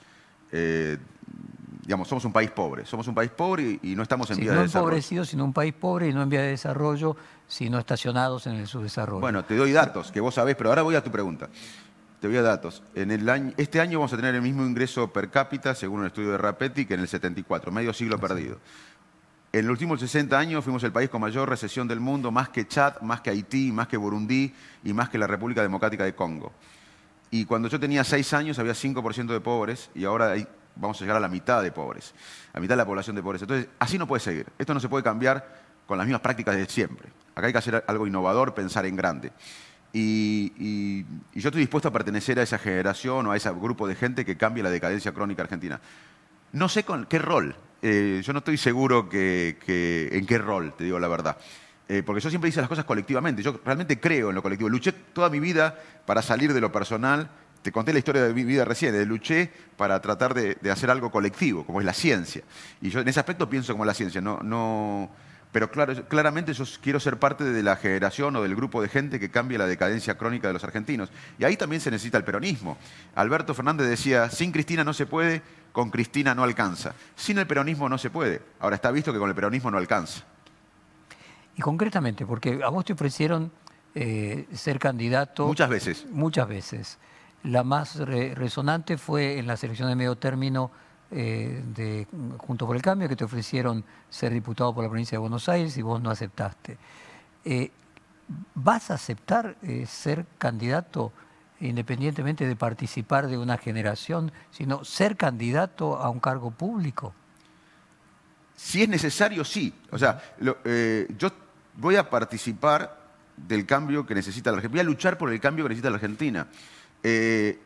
digamos, somos un país pobre. Somos un país pobre y, no estamos en vía de desarrollo. No empobrecido, sino un país pobre y no en vía de desarrollo, sino estacionados en el subdesarrollo. Bueno, te doy datos que vos sabés, pero ahora voy a tu pregunta. Te voy a datos. En el año, este año vamos a tener el mismo ingreso per cápita, según un estudio de Rapetti, que en el 74, medio siglo perdido. En los últimos 60 años fuimos el país con mayor recesión del mundo, más que Chad, más que Haití, más que Burundi y más que la República Democrática de Congo. Y cuando yo tenía 6 años había 5% de pobres y ahora hay vamos a llegar a la mitad de pobres, a la mitad de la población de pobres. Entonces, así no puede seguir. Esto no se puede cambiar con las mismas prácticas de siempre. Acá hay que hacer algo innovador, pensar en grande. Y, yo estoy dispuesto a pertenecer a esa generación o a ese grupo de gente que cambie la decadencia crónica argentina. No sé con qué rol. Eh, yo no estoy seguro que, en qué rol, te digo la verdad. Eh, porque yo siempre hice las cosas colectivamente. Yo realmente creo en lo colectivo. Luché toda mi vida para salir de lo personal te conté la historia de mi vida recién, luché para tratar de, hacer algo colectivo, como es la ciencia. Y yo en ese aspecto pienso como la ciencia, no, no, pero claro, claramente yo quiero ser parte de la generación o del grupo de gente que cambie la decadencia crónica de los argentinos. Y ahí también se necesita el peronismo. Alberto Fernández decía, sin Cristina no se puede, con Cristina no alcanza. Sin el peronismo no se puede. Ahora está visto que con el peronismo no alcanza. Y concretamente, porque a vos te ofrecieron eh, ser candidato... Muchas veces. Muchas veces. La más resonante fue en la selección de medio término eh, de Junto por el Cambio, que te ofrecieron ser diputado por la provincia de Buenos Aires y vos no aceptaste. Eh, ¿Vas a aceptar eh, ser candidato independientemente de participar de una generación, sino ser candidato a un cargo público? Si es necesario, sí. O sea, yo voy a participar del cambio que necesita la Argentina. Voy a luchar por el cambio que necesita la Argentina. Eh,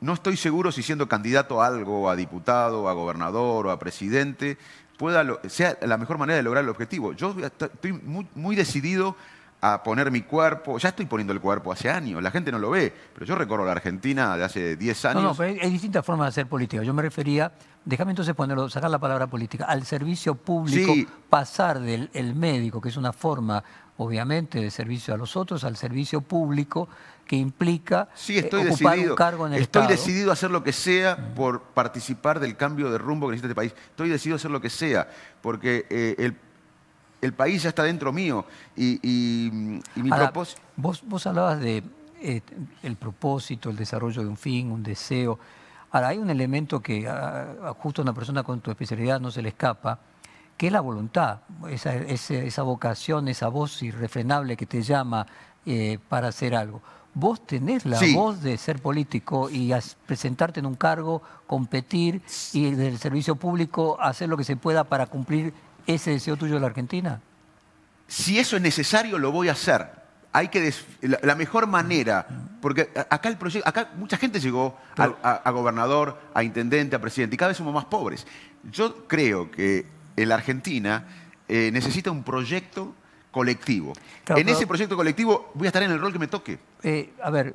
no estoy seguro si siendo candidato a algo, a diputado, a gobernador o a presidente, pueda sea la mejor manera de lograr el objetivo. Yo estoy muy, decidido a poner mi cuerpo, ya estoy poniendo el cuerpo hace años, la gente no lo ve, pero yo recorro la Argentina de hace 10 años. No, no, hay, distintas formas de hacer política. Yo me refería, déjame entonces ponerlo, sacar la palabra política, al servicio público, pasar del el médico, que es una forma, obviamente, de servicio a los otros, al servicio público, que implica sí, eh, estoy ocupar decidido, un cargo en el estoy decidido a hacer lo que sea por participar del cambio de rumbo que necesita este país. Estoy decidido a hacer lo que sea, porque eh, el, país ya está dentro mío y, mi propósito... Vos, vos hablabas de eh, el propósito, el desarrollo de un fin, un deseo. Ahora, hay un elemento que a, justo a una persona con tu especialidad no se le escapa, que es la voluntad, esa, esa, vocación, esa voz irrefrenable que te llama eh, para hacer algo. Vos tenés la voz de ser político y presentarte en un cargo, competir y del servicio público hacer lo que se pueda para cumplir ese deseo tuyo de la Argentina. Si eso es necesario, lo voy a hacer hay que la, mejor manera, porque acá el proyecto, acá mucha gente llegó a, gobernador, a intendente, a presidente, y cada vez somos más pobres. Yo creo que la Argentina eh, necesita un proyecto colectivo. en ese proyecto colectivo voy a estar en el rol que me toque. Eh, a ver,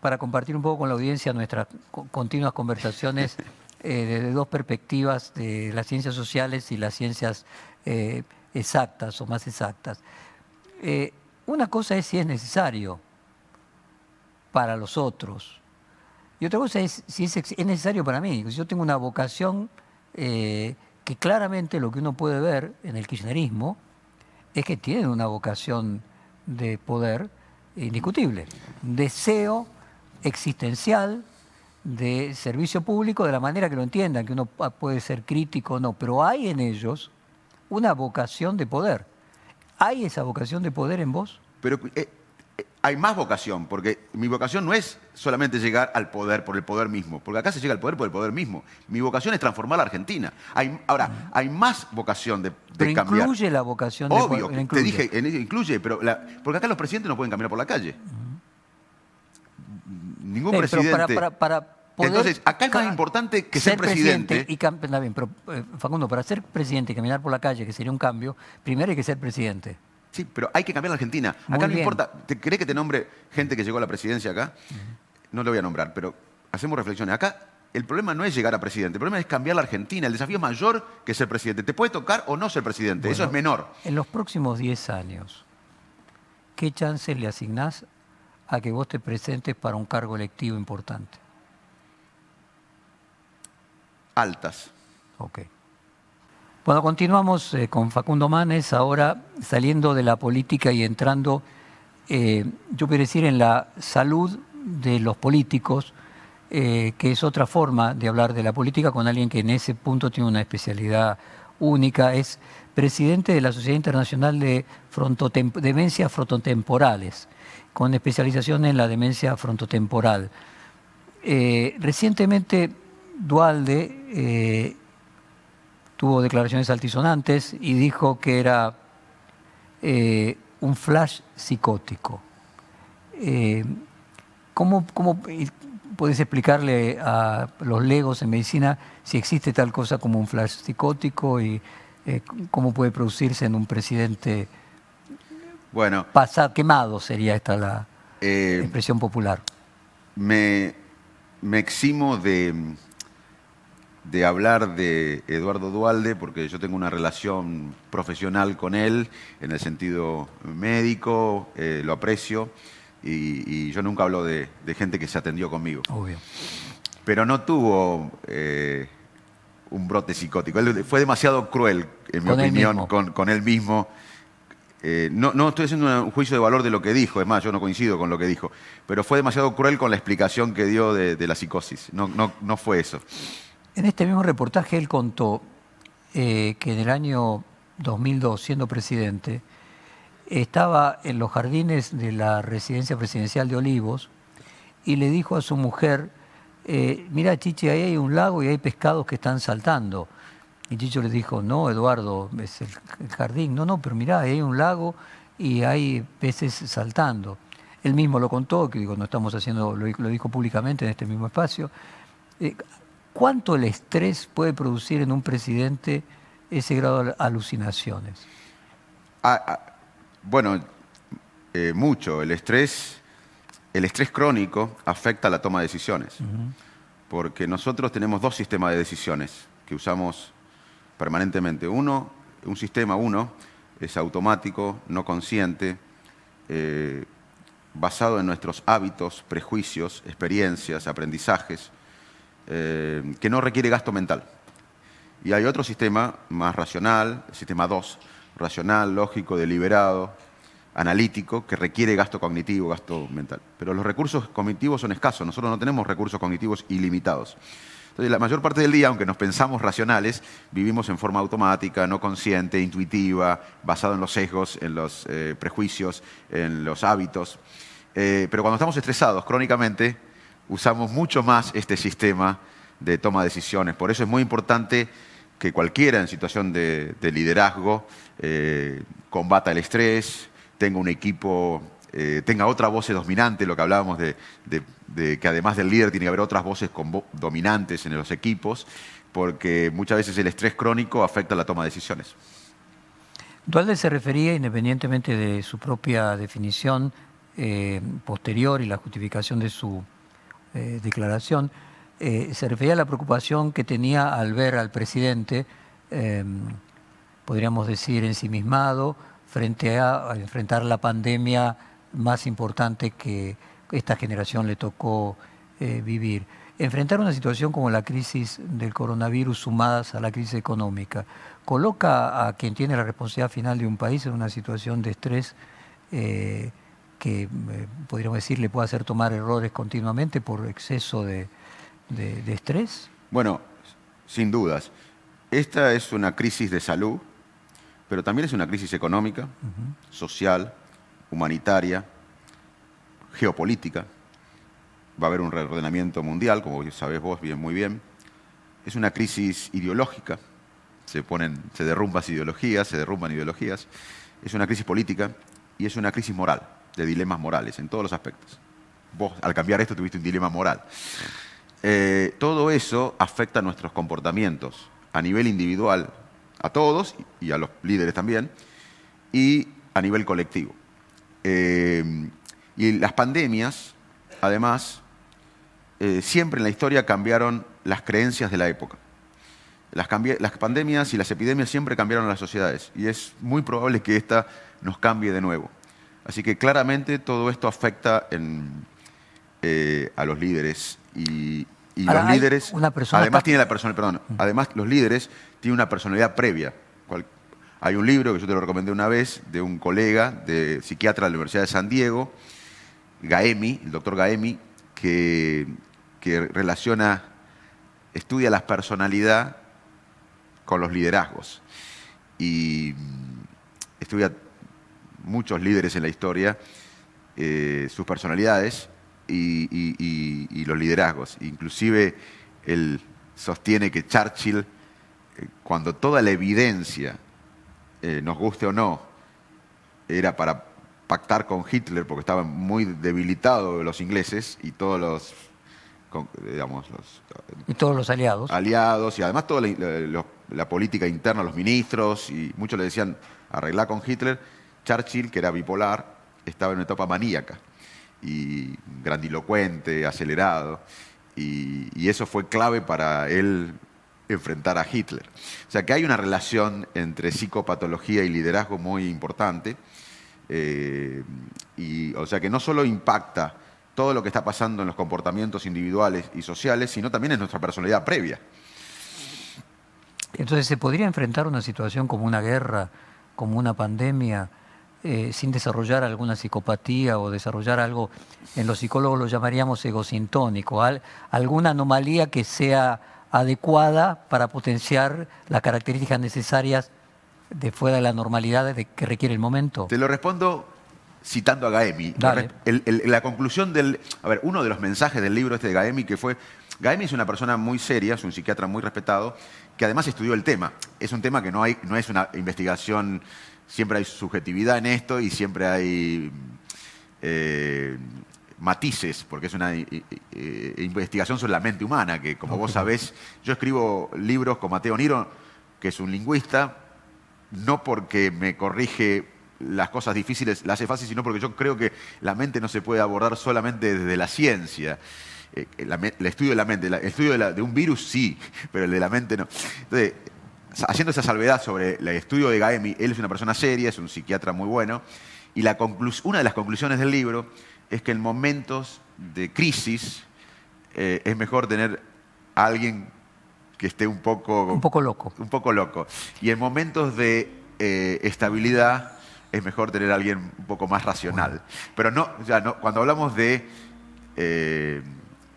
para compartir un poco con la audiencia nuestras continuas conversaciones eh, desde dos perspectivas de las ciencias sociales y las ciencias exactas o más exactas. Una cosa es si es necesario para los otros. Y otra cosa es si es, necesario para mí. Yo tengo una vocación eh, que claramente lo que uno puede ver en el kirchnerismo es que tiene una vocación de poder indiscutible. Deseo existencial de servicio público de la manera que lo entiendan, que uno puede ser crítico o no, pero hay en ellos una vocación de poder. ¿Hay esa vocación de poder en vos? Pero eh, hay más vocación, porque mi vocación no es solamente llegar al poder por el poder mismo, porque acá se llega al poder por el poder mismo. Mi vocación es transformar la Argentina. Hay, ahora, hay más vocación de, pero cambiar. incluye la vocación de Obvio, te dije, incluye, pero porque acá los presidentes no pueden caminar por la calle. Ningún presidente... para, Entonces, acá es más importante que ser, presidente. y bien, pero, eh, Facundo, para ser presidente y caminar por la calle, que sería un cambio, primero hay que ser presidente. Sí, pero hay que cambiar la Argentina. Acá no importa. ¿Te crees que te nombre gente que llegó a la presidencia acá? No lo voy a nombrar, pero hacemos reflexiones. Acá el problema no es llegar a presidente, el problema es cambiar la Argentina. El desafío es mayor que ser presidente. Te puede tocar o no ser presidente, eso es menor. En los próximos 10 años, ¿qué chances le asignás a que vos te presentes para un cargo electivo importante? Altas. Ok. Bueno, continuamos eh, con Facundo Manes, ahora saliendo de la política y entrando, eh, yo quiero decir, en la salud de los políticos, eh, que es otra forma de hablar de la política con alguien que en ese punto tiene una especialidad única, es presidente de la Sociedad Internacional de Demencias Frontotemporales, con especialización en la demencia frontotemporal. recientemente, Dualde tuvo declaraciones altisonantes y dijo que era eh, un flash psicótico. Eh, ¿Cómo, cómo podés explicarle a los legos en medicina si existe tal cosa como un flash psicótico y eh, cómo puede producirse en un presidente bueno, pasado, quemado sería esta la expresión popular? Me, me eximo de, de hablar de Eduardo Dualde, porque yo tengo una relación profesional con él, en el sentido médico, eh, lo aprecio, y, yo nunca hablo de, gente que se atendió conmigo. Obvio. Pero no tuvo eh, un brote psicótico. Él fue demasiado cruel, en mi opinión, con, él mismo. Eh, no, no, estoy haciendo un juicio de valor de lo que dijo, es más, yo no coincido con lo que dijo, pero fue demasiado cruel con la explicación que dio de, la psicosis. No, no, no fue eso. En este mismo reportaje él contó eh, que en el año 2002, siendo presidente, estaba en los jardines de la residencia presidencial de Olivos y le dijo a su mujer, eh, mira Chichi, ahí hay un lago y hay pescados que están saltando. Y Chicho le dijo, no, Eduardo, es el, jardín. No, no, pero mira, hay un lago y hay peces saltando. Él mismo lo contó, que digo, no estamos haciendo, lo, dijo públicamente en este mismo espacio. Eh, ¿Cuánto el estrés puede producir en un presidente ese grado de alucinaciones? Ah, ah, bueno, eh, mucho. El estrés, el estrés crónico afecta la toma de decisiones. Porque nosotros tenemos dos sistemas de decisiones que usamos permanentemente. Uno, un sistema uno, es automático, no consciente, eh, basado en nuestros hábitos, prejuicios, experiencias, aprendizajes eh, que no requiere gasto mental. Y hay otro sistema más racional, el sistema 2, racional, lógico, deliberado, analítico, que requiere gasto cognitivo, gasto mental. Pero los recursos cognitivos son escasos, nosotros no tenemos recursos cognitivos ilimitados. Entonces, la mayor parte del día, aunque nos pensamos racionales, vivimos en forma automática, no consciente, intuitiva, basado en los sesgos, en los eh, prejuicios, en los hábitos. Eh, pero cuando estamos estresados crónicamente, usamos mucho más este sistema de toma de decisiones. Por eso es muy importante que cualquiera en situación de, liderazgo eh, combata el estrés, tenga un equipo, eh, tenga otra voz dominante, lo que hablábamos de, que además del líder tiene que haber otras voces dominantes en los equipos, porque muchas veces el estrés crónico afecta la toma de decisiones. Dualde se refería, independientemente de su propia definición eh, posterior y la justificación de su declaración, eh, se refería a la preocupación que tenía al ver al presidente, em, podríamos decir, ensimismado frente a, enfrentar la pandemia más importante que esta generación le tocó eh, vivir. Enfrentar una situación como la crisis del coronavirus sumadas a la crisis económica coloca a quien tiene la responsabilidad final de un país en una situación de estrés eh, que podríamos decir le puede hacer tomar errores continuamente por exceso de, de, estrés? Bueno, sin dudas. Esta es una crisis de salud, pero también es una crisis económica, social, humanitaria, geopolítica. Va a haber un reordenamiento mundial, como sabés vos bien, muy bien. Es una crisis ideológica, se, ponen, se derrumban ideologías, se derrumban ideologías. Es una crisis política y es una crisis moral, de dilemas morales en todos los aspectos. Vos, al cambiar esto, tuviste un dilema moral. Eh, todo eso afecta nuestros comportamientos a nivel individual, a todos y a los líderes también, y a nivel colectivo. Eh, y las pandemias, además, eh, siempre en la historia cambiaron las creencias de la época. Las, las, pandemias y las epidemias siempre cambiaron las sociedades y es muy probable que esta nos cambie de nuevo. Así que claramente todo esto afecta a los líderes y, y los líderes, además tiene la persona, perdón, además los líderes tienen una personalidad previa. hay un libro que yo te lo recomendé una vez de un colega de psiquiatra de la Universidad de San Diego, Gaemi, el doctor Gaemi, que, que relaciona, estudia la personalidad con los liderazgos y estudia muchos líderes en la historia, eh, sus personalidades y, los liderazgos. Inclusive él sostiene que Churchill, eh, cuando toda la evidencia, eh, nos guste o no, era para pactar con Hitler porque estaban muy debilitados los ingleses y todos los digamos los y todos los aliados aliados y además toda la, la, política interna los ministros y muchos le decían arreglar con Hitler Churchill que era bipolar estaba en una etapa maníaca y grandilocuente, acelerado, y, eso fue clave para él enfrentar a Hitler. O sea que hay una relación entre psicopatología y liderazgo muy importante, eh, y, o sea que no solo impacta todo lo que está pasando en los comportamientos individuales y sociales, sino también en nuestra personalidad previa. Entonces, ¿se podría enfrentar una situación como una guerra, como una pandemia? Eh, sin desarrollar alguna psicopatía o desarrollar algo, en los psicólogos lo llamaríamos egosintónico, alguna anomalía que sea adecuada para potenciar las características necesarias de fuera de la normalidad de que requiere el momento? Te lo respondo citando a Gaemi. la conclusión del... A ver, uno de los mensajes del libro este de Gaemi que fue... Gaemi es una persona muy seria, es un psiquiatra muy respetado, que además estudió el tema. Es un tema que no, hay, no es una investigación siempre hay subjetividad en esto y siempre hay eh, matices, porque es una investigación sobre la mente humana, que como vos sabés, yo escribo libros con Mateo Niro, que es un lingüista, no porque me corrige las cosas difíciles, las hace fácil, sino porque yo creo que la mente no se puede abordar solamente desde la ciencia. Eh, el estudio de la mente, el estudio de, de, un virus sí, pero el de la mente no. Entonces, haciendo esa salvedad sobre el estudio de Gaemi, él es una persona seria, es un psiquiatra muy bueno, y la una de las conclusiones del libro es que en momentos de crisis eh, es mejor tener a alguien que esté un poco... Un poco loco. Un poco loco. Y en momentos de eh, estabilidad es mejor tener a alguien un poco más racional. Pero no, ya no, cuando hablamos de... Eh,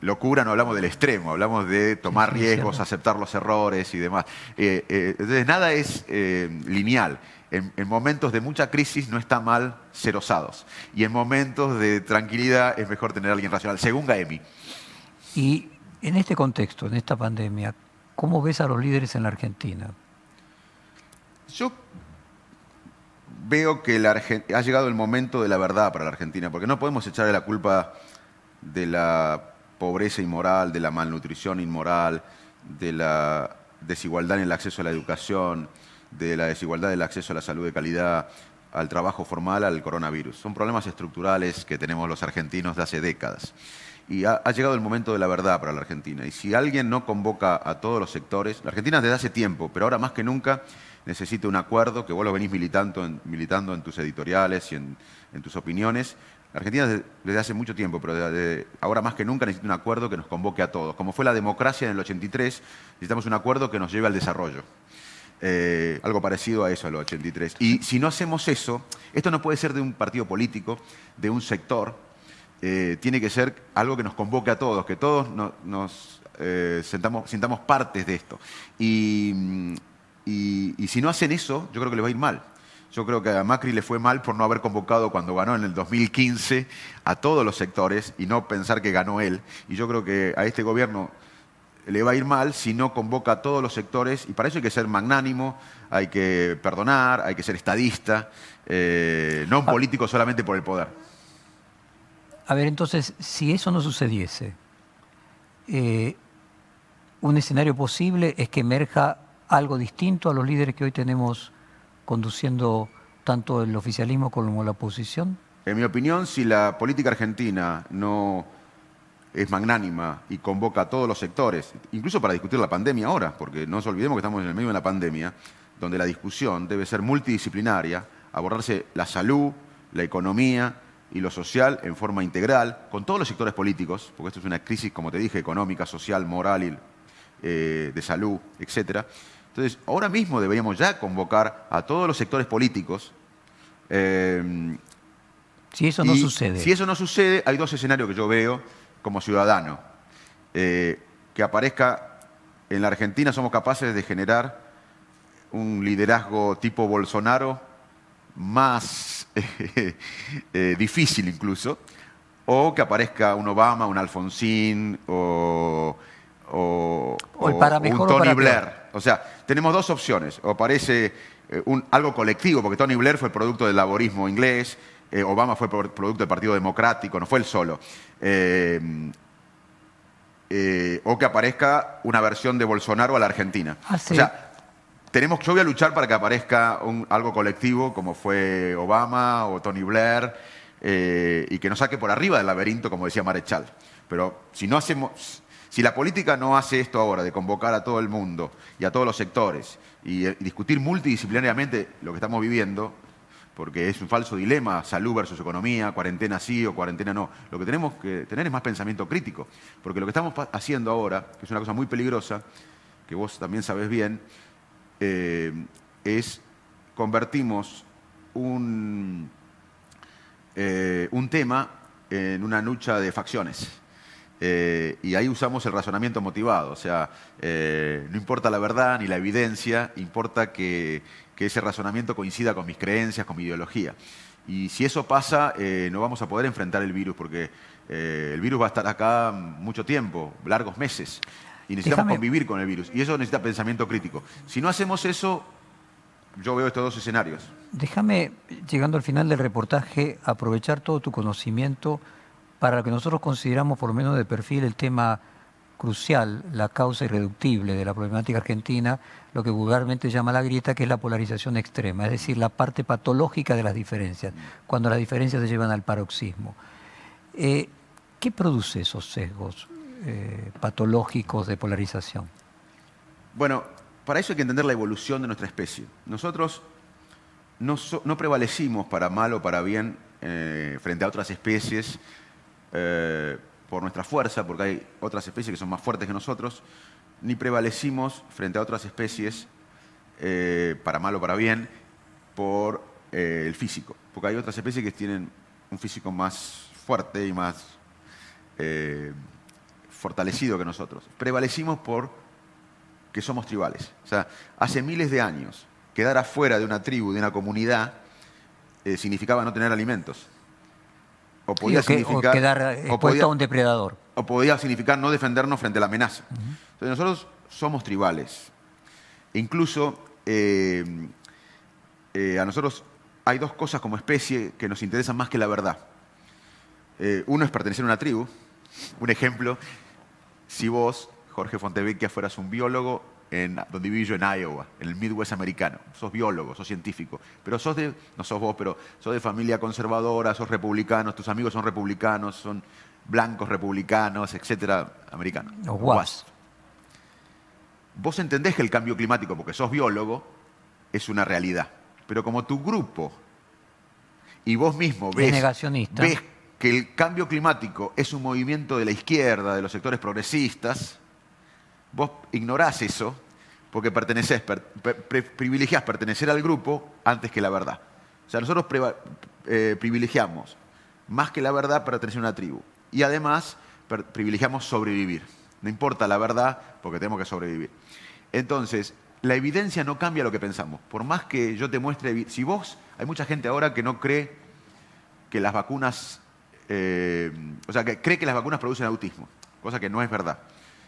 locura no hablamos del extremo, hablamos de tomar riesgos, aceptar los errores y demás. Eh, eh, entonces, nada es eh, lineal. En, en momentos de mucha crisis no está mal ser osados. Y en momentos de tranquilidad es mejor tener a alguien racional, según Gaemi. Y en este contexto, en esta pandemia, ¿cómo ves a los líderes en la Argentina? Yo veo que la ha llegado el momento de la verdad para la Argentina, porque no podemos echarle la culpa de la pobreza inmoral, de la malnutrición inmoral, de la desigualdad en el acceso a la educación, de la desigualdad del acceso a la salud de calidad, al trabajo formal, al coronavirus. Son problemas estructurales que tenemos los argentinos de hace décadas. Y ha, llegado el momento de la verdad para la Argentina. Y si alguien no convoca a todos los sectores, la Argentina desde hace tiempo, pero ahora más que nunca necesita un acuerdo, que vos lo venís militando en, militando en tus editoriales y en, en tus opiniones. Argentina desde, hace mucho tiempo, pero ahora más que nunca necesita un acuerdo que nos convoque a todos. Como fue la democracia en el 83, necesitamos un acuerdo que nos lleve al desarrollo. Eh, algo parecido a eso, a los 83. Y si no hacemos eso, esto no puede ser de un partido político, de un sector, eh, tiene que ser algo que nos convoque a todos, que todos no- nos eh, sintamos partes de esto. Y si no hacen eso, yo creo que les va a ir mal. Yo creo que a Macri le fue mal por no haber convocado cuando ganó en el 2015 a todos los sectores y no pensar que ganó él. Y yo creo que a este gobierno le va a ir mal si no convoca a todos los sectores y para eso hay que ser magnánimo, hay que perdonar, hay que ser estadista, eh, no un político solamente por el poder. A ver, entonces, si eso no sucediese, eh, un escenario posible es que emerja algo distinto a los líderes que hoy tenemos conduciendo tanto el oficialismo como la oposición. En mi opinión, si la política argentina no es magnánima y convoca a todos los sectores, incluso para discutir la pandemia ahora, porque no nos olvidemos que estamos en el medio de la pandemia, donde la discusión debe ser multidisciplinaria, abordarse la salud, la economía y lo social en forma integral, con todos los sectores políticos, porque esto es una crisis, como te dije, económica, social, moral, y, eh, de salud, etc. Entonces, ahora mismo deberíamos ya convocar a todos los sectores políticos. eh, Si eso no sucede, Si eso no sucede, hay dos escenarios que yo veo como ciudadano. Eh, que aparezca en la Argentina, somos capaces de generar un liderazgo tipo Bolsonaro más eh, difícil incluso, o que aparezca un Obama, un Alfonsín o, o- O el para un o Tony para Blair. peor. O sea, tenemos dos opciones. O aparece eh, un- algo colectivo, porque Tony Blair fue producto del laborismo inglés, eh, Obama fue producto del Partido Democrático, no fue él solo. Eh, eh, o que aparezca una versión de Bolsonaro a la Argentina. Ah, sí. O sea, tenemos, yo voy a luchar para que aparezca un- algo colectivo como fue Obama o Tony Blair y que nos saque por arriba del laberinto, como decía Marechal. Pero si no hacemos, si la política no hace esto ahora de convocar a todo el mundo y a todos los sectores y, eh, y discutir multidisciplinariamente lo que estamos viviendo, porque es un falso dilema, salud versus economía, cuarentena sí o cuarentena no. Lo que tenemos que tener es más pensamiento crítico, porque lo que estamos haciendo ahora, que es una cosa muy peligrosa, que vos también sabés bien, eh, es convertimos un, eh, un tema en una lucha de facciones. Eh, y ahí usamos el razonamiento motivado, o sea, eh, no importa la verdad ni la evidencia, importa que, que ese razonamiento coincida con mis creencias, con mi ideología. Y si eso pasa, eh, no vamos a poder enfrentar el virus, porque eh, el virus va a estar acá mucho tiempo, largos meses, y necesitamos Déjame- convivir con el virus. Y eso necesita pensamiento crítico. Si no hacemos eso, yo veo estos dos escenarios. Déjame, llegando al final del reportaje, aprovechar todo tu conocimiento para lo que nosotros consideramos, por lo menos de perfil, el tema crucial, la causa irreductible de la problemática argentina, lo que vulgarmente llama la grieta, que es la polarización extrema, es decir, la parte patológica de las diferencias, cuando las diferencias se llevan al paroxismo. Eh, ¿Qué produce esos sesgos eh, patológicos de polarización? Bueno, para eso hay que entender la evolución de nuestra especie. Nosotros no, prevalecimos para mal o para bien eh, frente a otras especies eh, por nuestra fuerza, porque hay otras especies que son más fuertes que nosotros, ni prevalecimos frente a otras especies eh, para mal o para bien por eh, el físico, porque hay otras especies que tienen un físico más fuerte y más fortalecido que nosotros. Prevalecimos por que somos tribales. O sea, hace miles de años, quedar afuera de una tribu, de una comunidad, significaba no tener alimentos. O podía significar. quedar expuesto a un depredador. O podía significar no defendernos frente a la amenaza. Entonces, nosotros somos tribales. E incluso eh, eh, a nosotros hay dos cosas como especie que nos interesan más que la verdad. uno es pertenecer a una tribu. Un ejemplo, si vos, Jorge Fontevecchia, fueras un biólogo en, donde vivo yo en Iowa, en el Midwest americano. Sos biólogo, sos científico, pero sos de, no sos vos, pero sos de familia conservadora, sos republicano, tus amigos son republicanos, son blancos republicanos, etcétera, americanos. Los Vos entendés que el cambio climático, porque sos biólogo, es una realidad. Pero como tu grupo y vos mismo ves, ves que el cambio climático es un movimiento de la izquierda, de los sectores progresistas, vos ignorás eso porque perteneces, privilegiás pertenecer al grupo antes que la verdad. O sea, nosotros eh, privilegiamos más que la verdad pertenecer a una tribu. Y además privilegiamos sobrevivir. No importa la verdad porque tenemos que sobrevivir. Entonces, la evidencia no cambia lo que pensamos. Por más que yo te muestre, si vos, hay mucha gente ahora que no cree que las vacunas, eh, o sea, que cree que las vacunas producen autismo, cosa que no es verdad.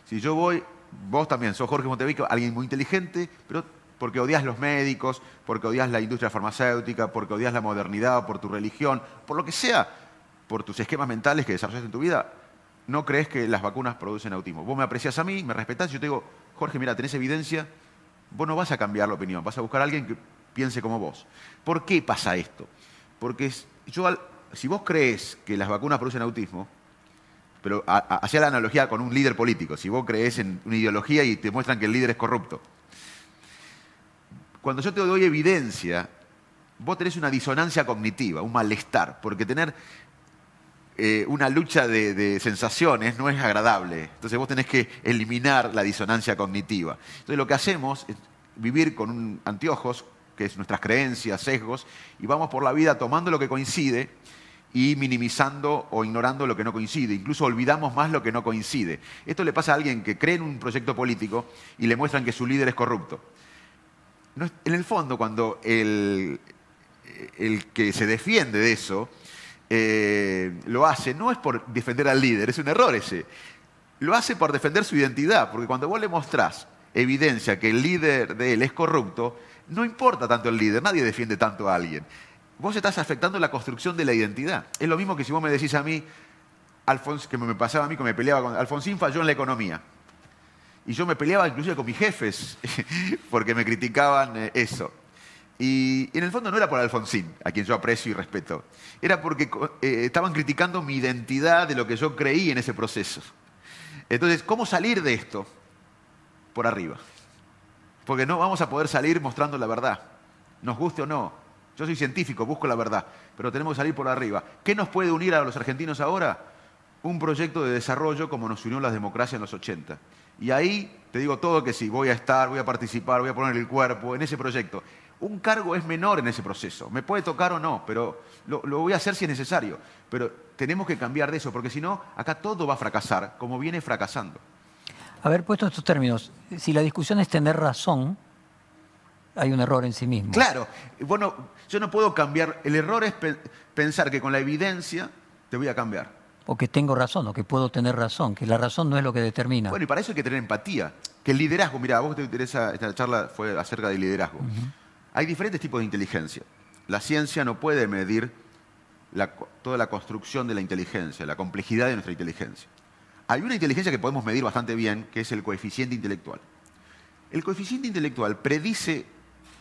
Si yo voy vos también sos Jorge Montevico, alguien muy inteligente, pero porque odias los médicos, porque odias la industria farmacéutica, porque odias la modernidad, por tu religión, por lo que sea, por tus esquemas mentales que desarrollaste en tu vida, no crees que las vacunas producen autismo. Vos me aprecias a mí, me respetás, yo te digo, Jorge, mira, tenés evidencia, vos no vas a cambiar la opinión, vas a buscar a alguien que piense como vos. ¿Por qué pasa esto? Porque yo, si vos crees que las vacunas producen autismo, pero hacía la analogía con un líder político. Si vos crees en una ideología y te muestran que el líder es corrupto. Cuando yo te doy evidencia, vos tenés una disonancia cognitiva, un malestar, porque tener eh, una lucha de, sensaciones no es agradable. Entonces vos tenés que eliminar la disonancia cognitiva. Entonces lo que hacemos es vivir con un anteojos, que es nuestras creencias, sesgos, y vamos por la vida tomando lo que coincide y minimizando o ignorando lo que no coincide. Incluso olvidamos más lo que no coincide. Esto le pasa a alguien que cree en un proyecto político y le muestran que su líder es corrupto. en el fondo, cuando el, que se defiende de eso eh, lo hace, no es por defender al líder, es un error ese. Lo hace por defender su identidad, porque cuando vos le mostrás evidencia que el líder de él es corrupto, no importa tanto el líder, nadie defiende tanto a alguien vos estás afectando la construcción de la identidad. Es lo mismo que si vos me decís a mí, que me pasaba a mí, que me peleaba con... Alfonsín falló en la economía. Y yo me peleaba inclusive con mis jefes, porque me criticaban eh, eso. Y en el fondo no era por Alfonsín, a quien yo aprecio y respeto. Era porque eh, estaban criticando mi identidad de lo que yo creí en ese proceso. Entonces, ¿cómo salir de esto? Por arriba. Porque no vamos a poder salir mostrando la verdad, nos guste o no. Yo soy científico, busco la verdad, pero tenemos que salir por arriba. ¿Qué nos puede unir a los argentinos ahora? Un proyecto de desarrollo como nos unió la democracia en los 80. Y ahí te digo todo que sí, voy a estar, voy a participar, voy a poner el cuerpo en ese proyecto. Un cargo es menor en ese proceso. Me puede tocar o no, pero lo, lo voy a hacer si es necesario. Pero tenemos que cambiar de eso, porque si no, acá todo va a fracasar, como viene fracasando. A ver, puesto estos términos, si la discusión es tener razón, hay un error en sí mismo. Claro, bueno, yo no puedo cambiar. El error es pensar que con la evidencia te voy a cambiar. O que tengo razón, o que puedo tener razón, que la razón no es lo que determina. Bueno, y para eso hay que tener empatía. Que el liderazgo, mira, a vos te interesa, esta charla fue acerca del liderazgo. Hay diferentes tipos de inteligencia. La ciencia no puede medir toda la construcción de la inteligencia, la complejidad de nuestra inteligencia. Hay una inteligencia que podemos medir bastante bien, que es el coeficiente intelectual. El coeficiente intelectual predice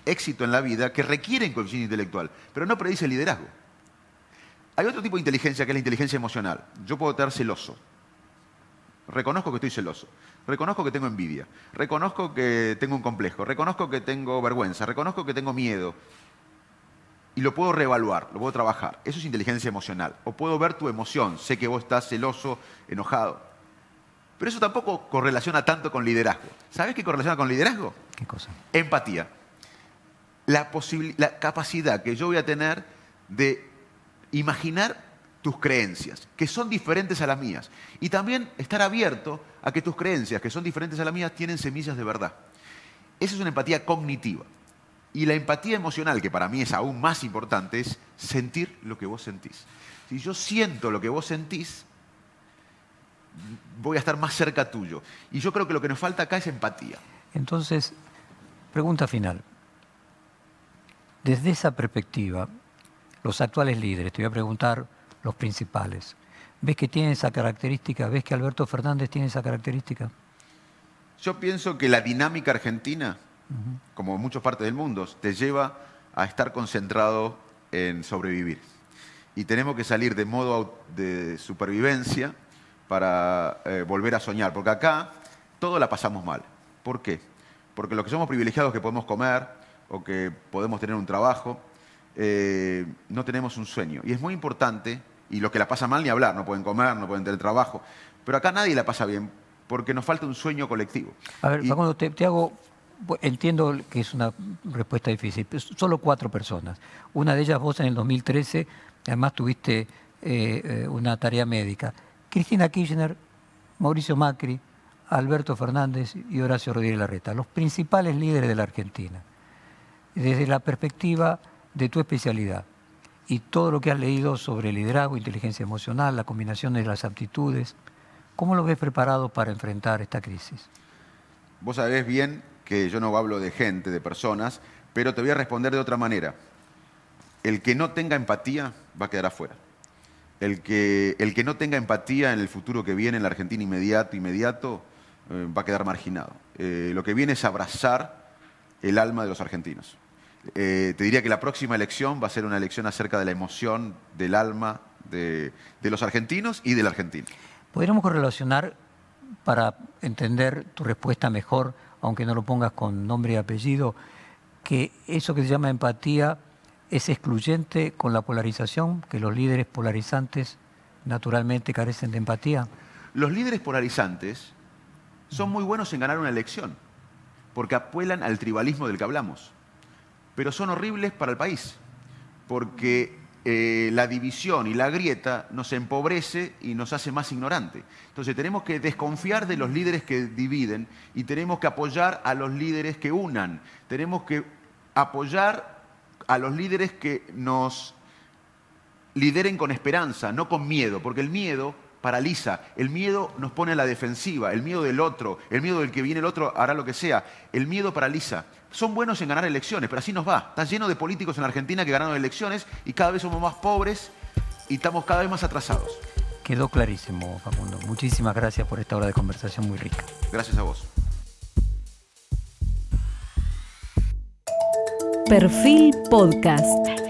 éxito en la vida que requieren coeficiente intelectual, pero no predice liderazgo. Hay otro tipo de inteligencia que es la inteligencia emocional. Yo puedo estar celoso. Reconozco que estoy celoso. Reconozco que tengo envidia. Reconozco que tengo un complejo. Reconozco que tengo vergüenza. Reconozco que tengo miedo. Y lo puedo reevaluar, lo puedo trabajar. Eso es inteligencia emocional. O puedo ver tu emoción. Sé que vos estás celoso, enojado. Pero eso tampoco correlaciona tanto con liderazgo. ¿Sabes qué correlaciona con liderazgo? ¿Qué cosa? Empatía la, capacidad que yo voy a tener de imaginar tus creencias, que son diferentes a las mías. Y también estar abierto a que tus creencias, que son diferentes a las mías, tienen semillas de verdad. Esa es una empatía cognitiva. Y la empatía emocional, que para mí es aún más importante, es sentir lo que vos sentís. Si yo siento lo que vos sentís, voy a estar más cerca tuyo. Y yo creo que lo que nos falta acá es empatía. Entonces, pregunta final. Desde esa perspectiva, los actuales líderes, te voy a preguntar los principales, ¿ves que tienen esa característica? ¿Ves que Alberto Fernández tiene esa característica? Yo pienso que la dinámica argentina, como en muchas partes del mundo, te lleva a estar concentrado en sobrevivir. Y tenemos que salir de modo de supervivencia para eh, volver a soñar, porque acá todo la pasamos mal. ¿Por qué? Porque los que somos privilegiados que podemos comer o que podemos tener un trabajo, eh, no tenemos un sueño. Y es muy importante, y los que la pasan mal ni hablar, no pueden comer, no pueden tener trabajo, pero acá nadie la pasa bien porque nos falta un sueño colectivo. A ver, Facundo, te, te, hago, entiendo que es una respuesta difícil, pero solo cuatro personas. Una de ellas vos en el 2013, además tuviste eh, una tarea médica. Cristina Kirchner, Mauricio Macri, Alberto Fernández y Horacio Rodríguez Larreta, los principales líderes de la Argentina, desde la perspectiva de tu especialidad y todo lo que has leído sobre liderazgo, inteligencia emocional, la combinación de las aptitudes, ¿cómo lo ves preparado para enfrentar esta crisis? Vos sabés bien que yo no hablo de gente, de personas, pero te voy a responder de otra manera. El que no tenga empatía va a quedar afuera el que, el que no tenga empatía en el futuro que viene en la Argentina inmediato, inmediato, eh, va a quedar marginado. Eh, lo que viene es abrazar el alma de los argentinos. Eh, te diría que la próxima elección va a ser una elección acerca de la emoción, del alma de, de los argentinos y del argentino. ¿Podríamos correlacionar, para entender tu respuesta mejor, aunque no lo pongas con nombre y apellido, que eso que se llama empatía es excluyente con la polarización, que los líderes polarizantes naturalmente carecen de empatía? Los líderes polarizantes son muy buenos en ganar una elección, porque apuelan al tribalismo del que hablamos, pero son horribles para el país, porque eh, la división y la grieta nos empobrece y nos hace más ignorante. Entonces tenemos que desconfiar de los líderes que dividen y tenemos que apoyar a los líderes que unan. Tenemos que apoyar a los líderes que nos lideren con esperanza, no con miedo, porque el miedo paraliza, el miedo nos pone a la defensiva, el miedo del otro, el miedo del que viene el otro hará lo que sea, el miedo paraliza. Son buenos en ganar elecciones, pero así nos va. Está lleno de políticos en Argentina que ganaron elecciones y cada vez somos más pobres y estamos cada vez más atrasados. Quedó clarísimo, Facundo. Muchísimas gracias por esta hora de conversación muy rica. Gracias a vos. Perfil Podcast.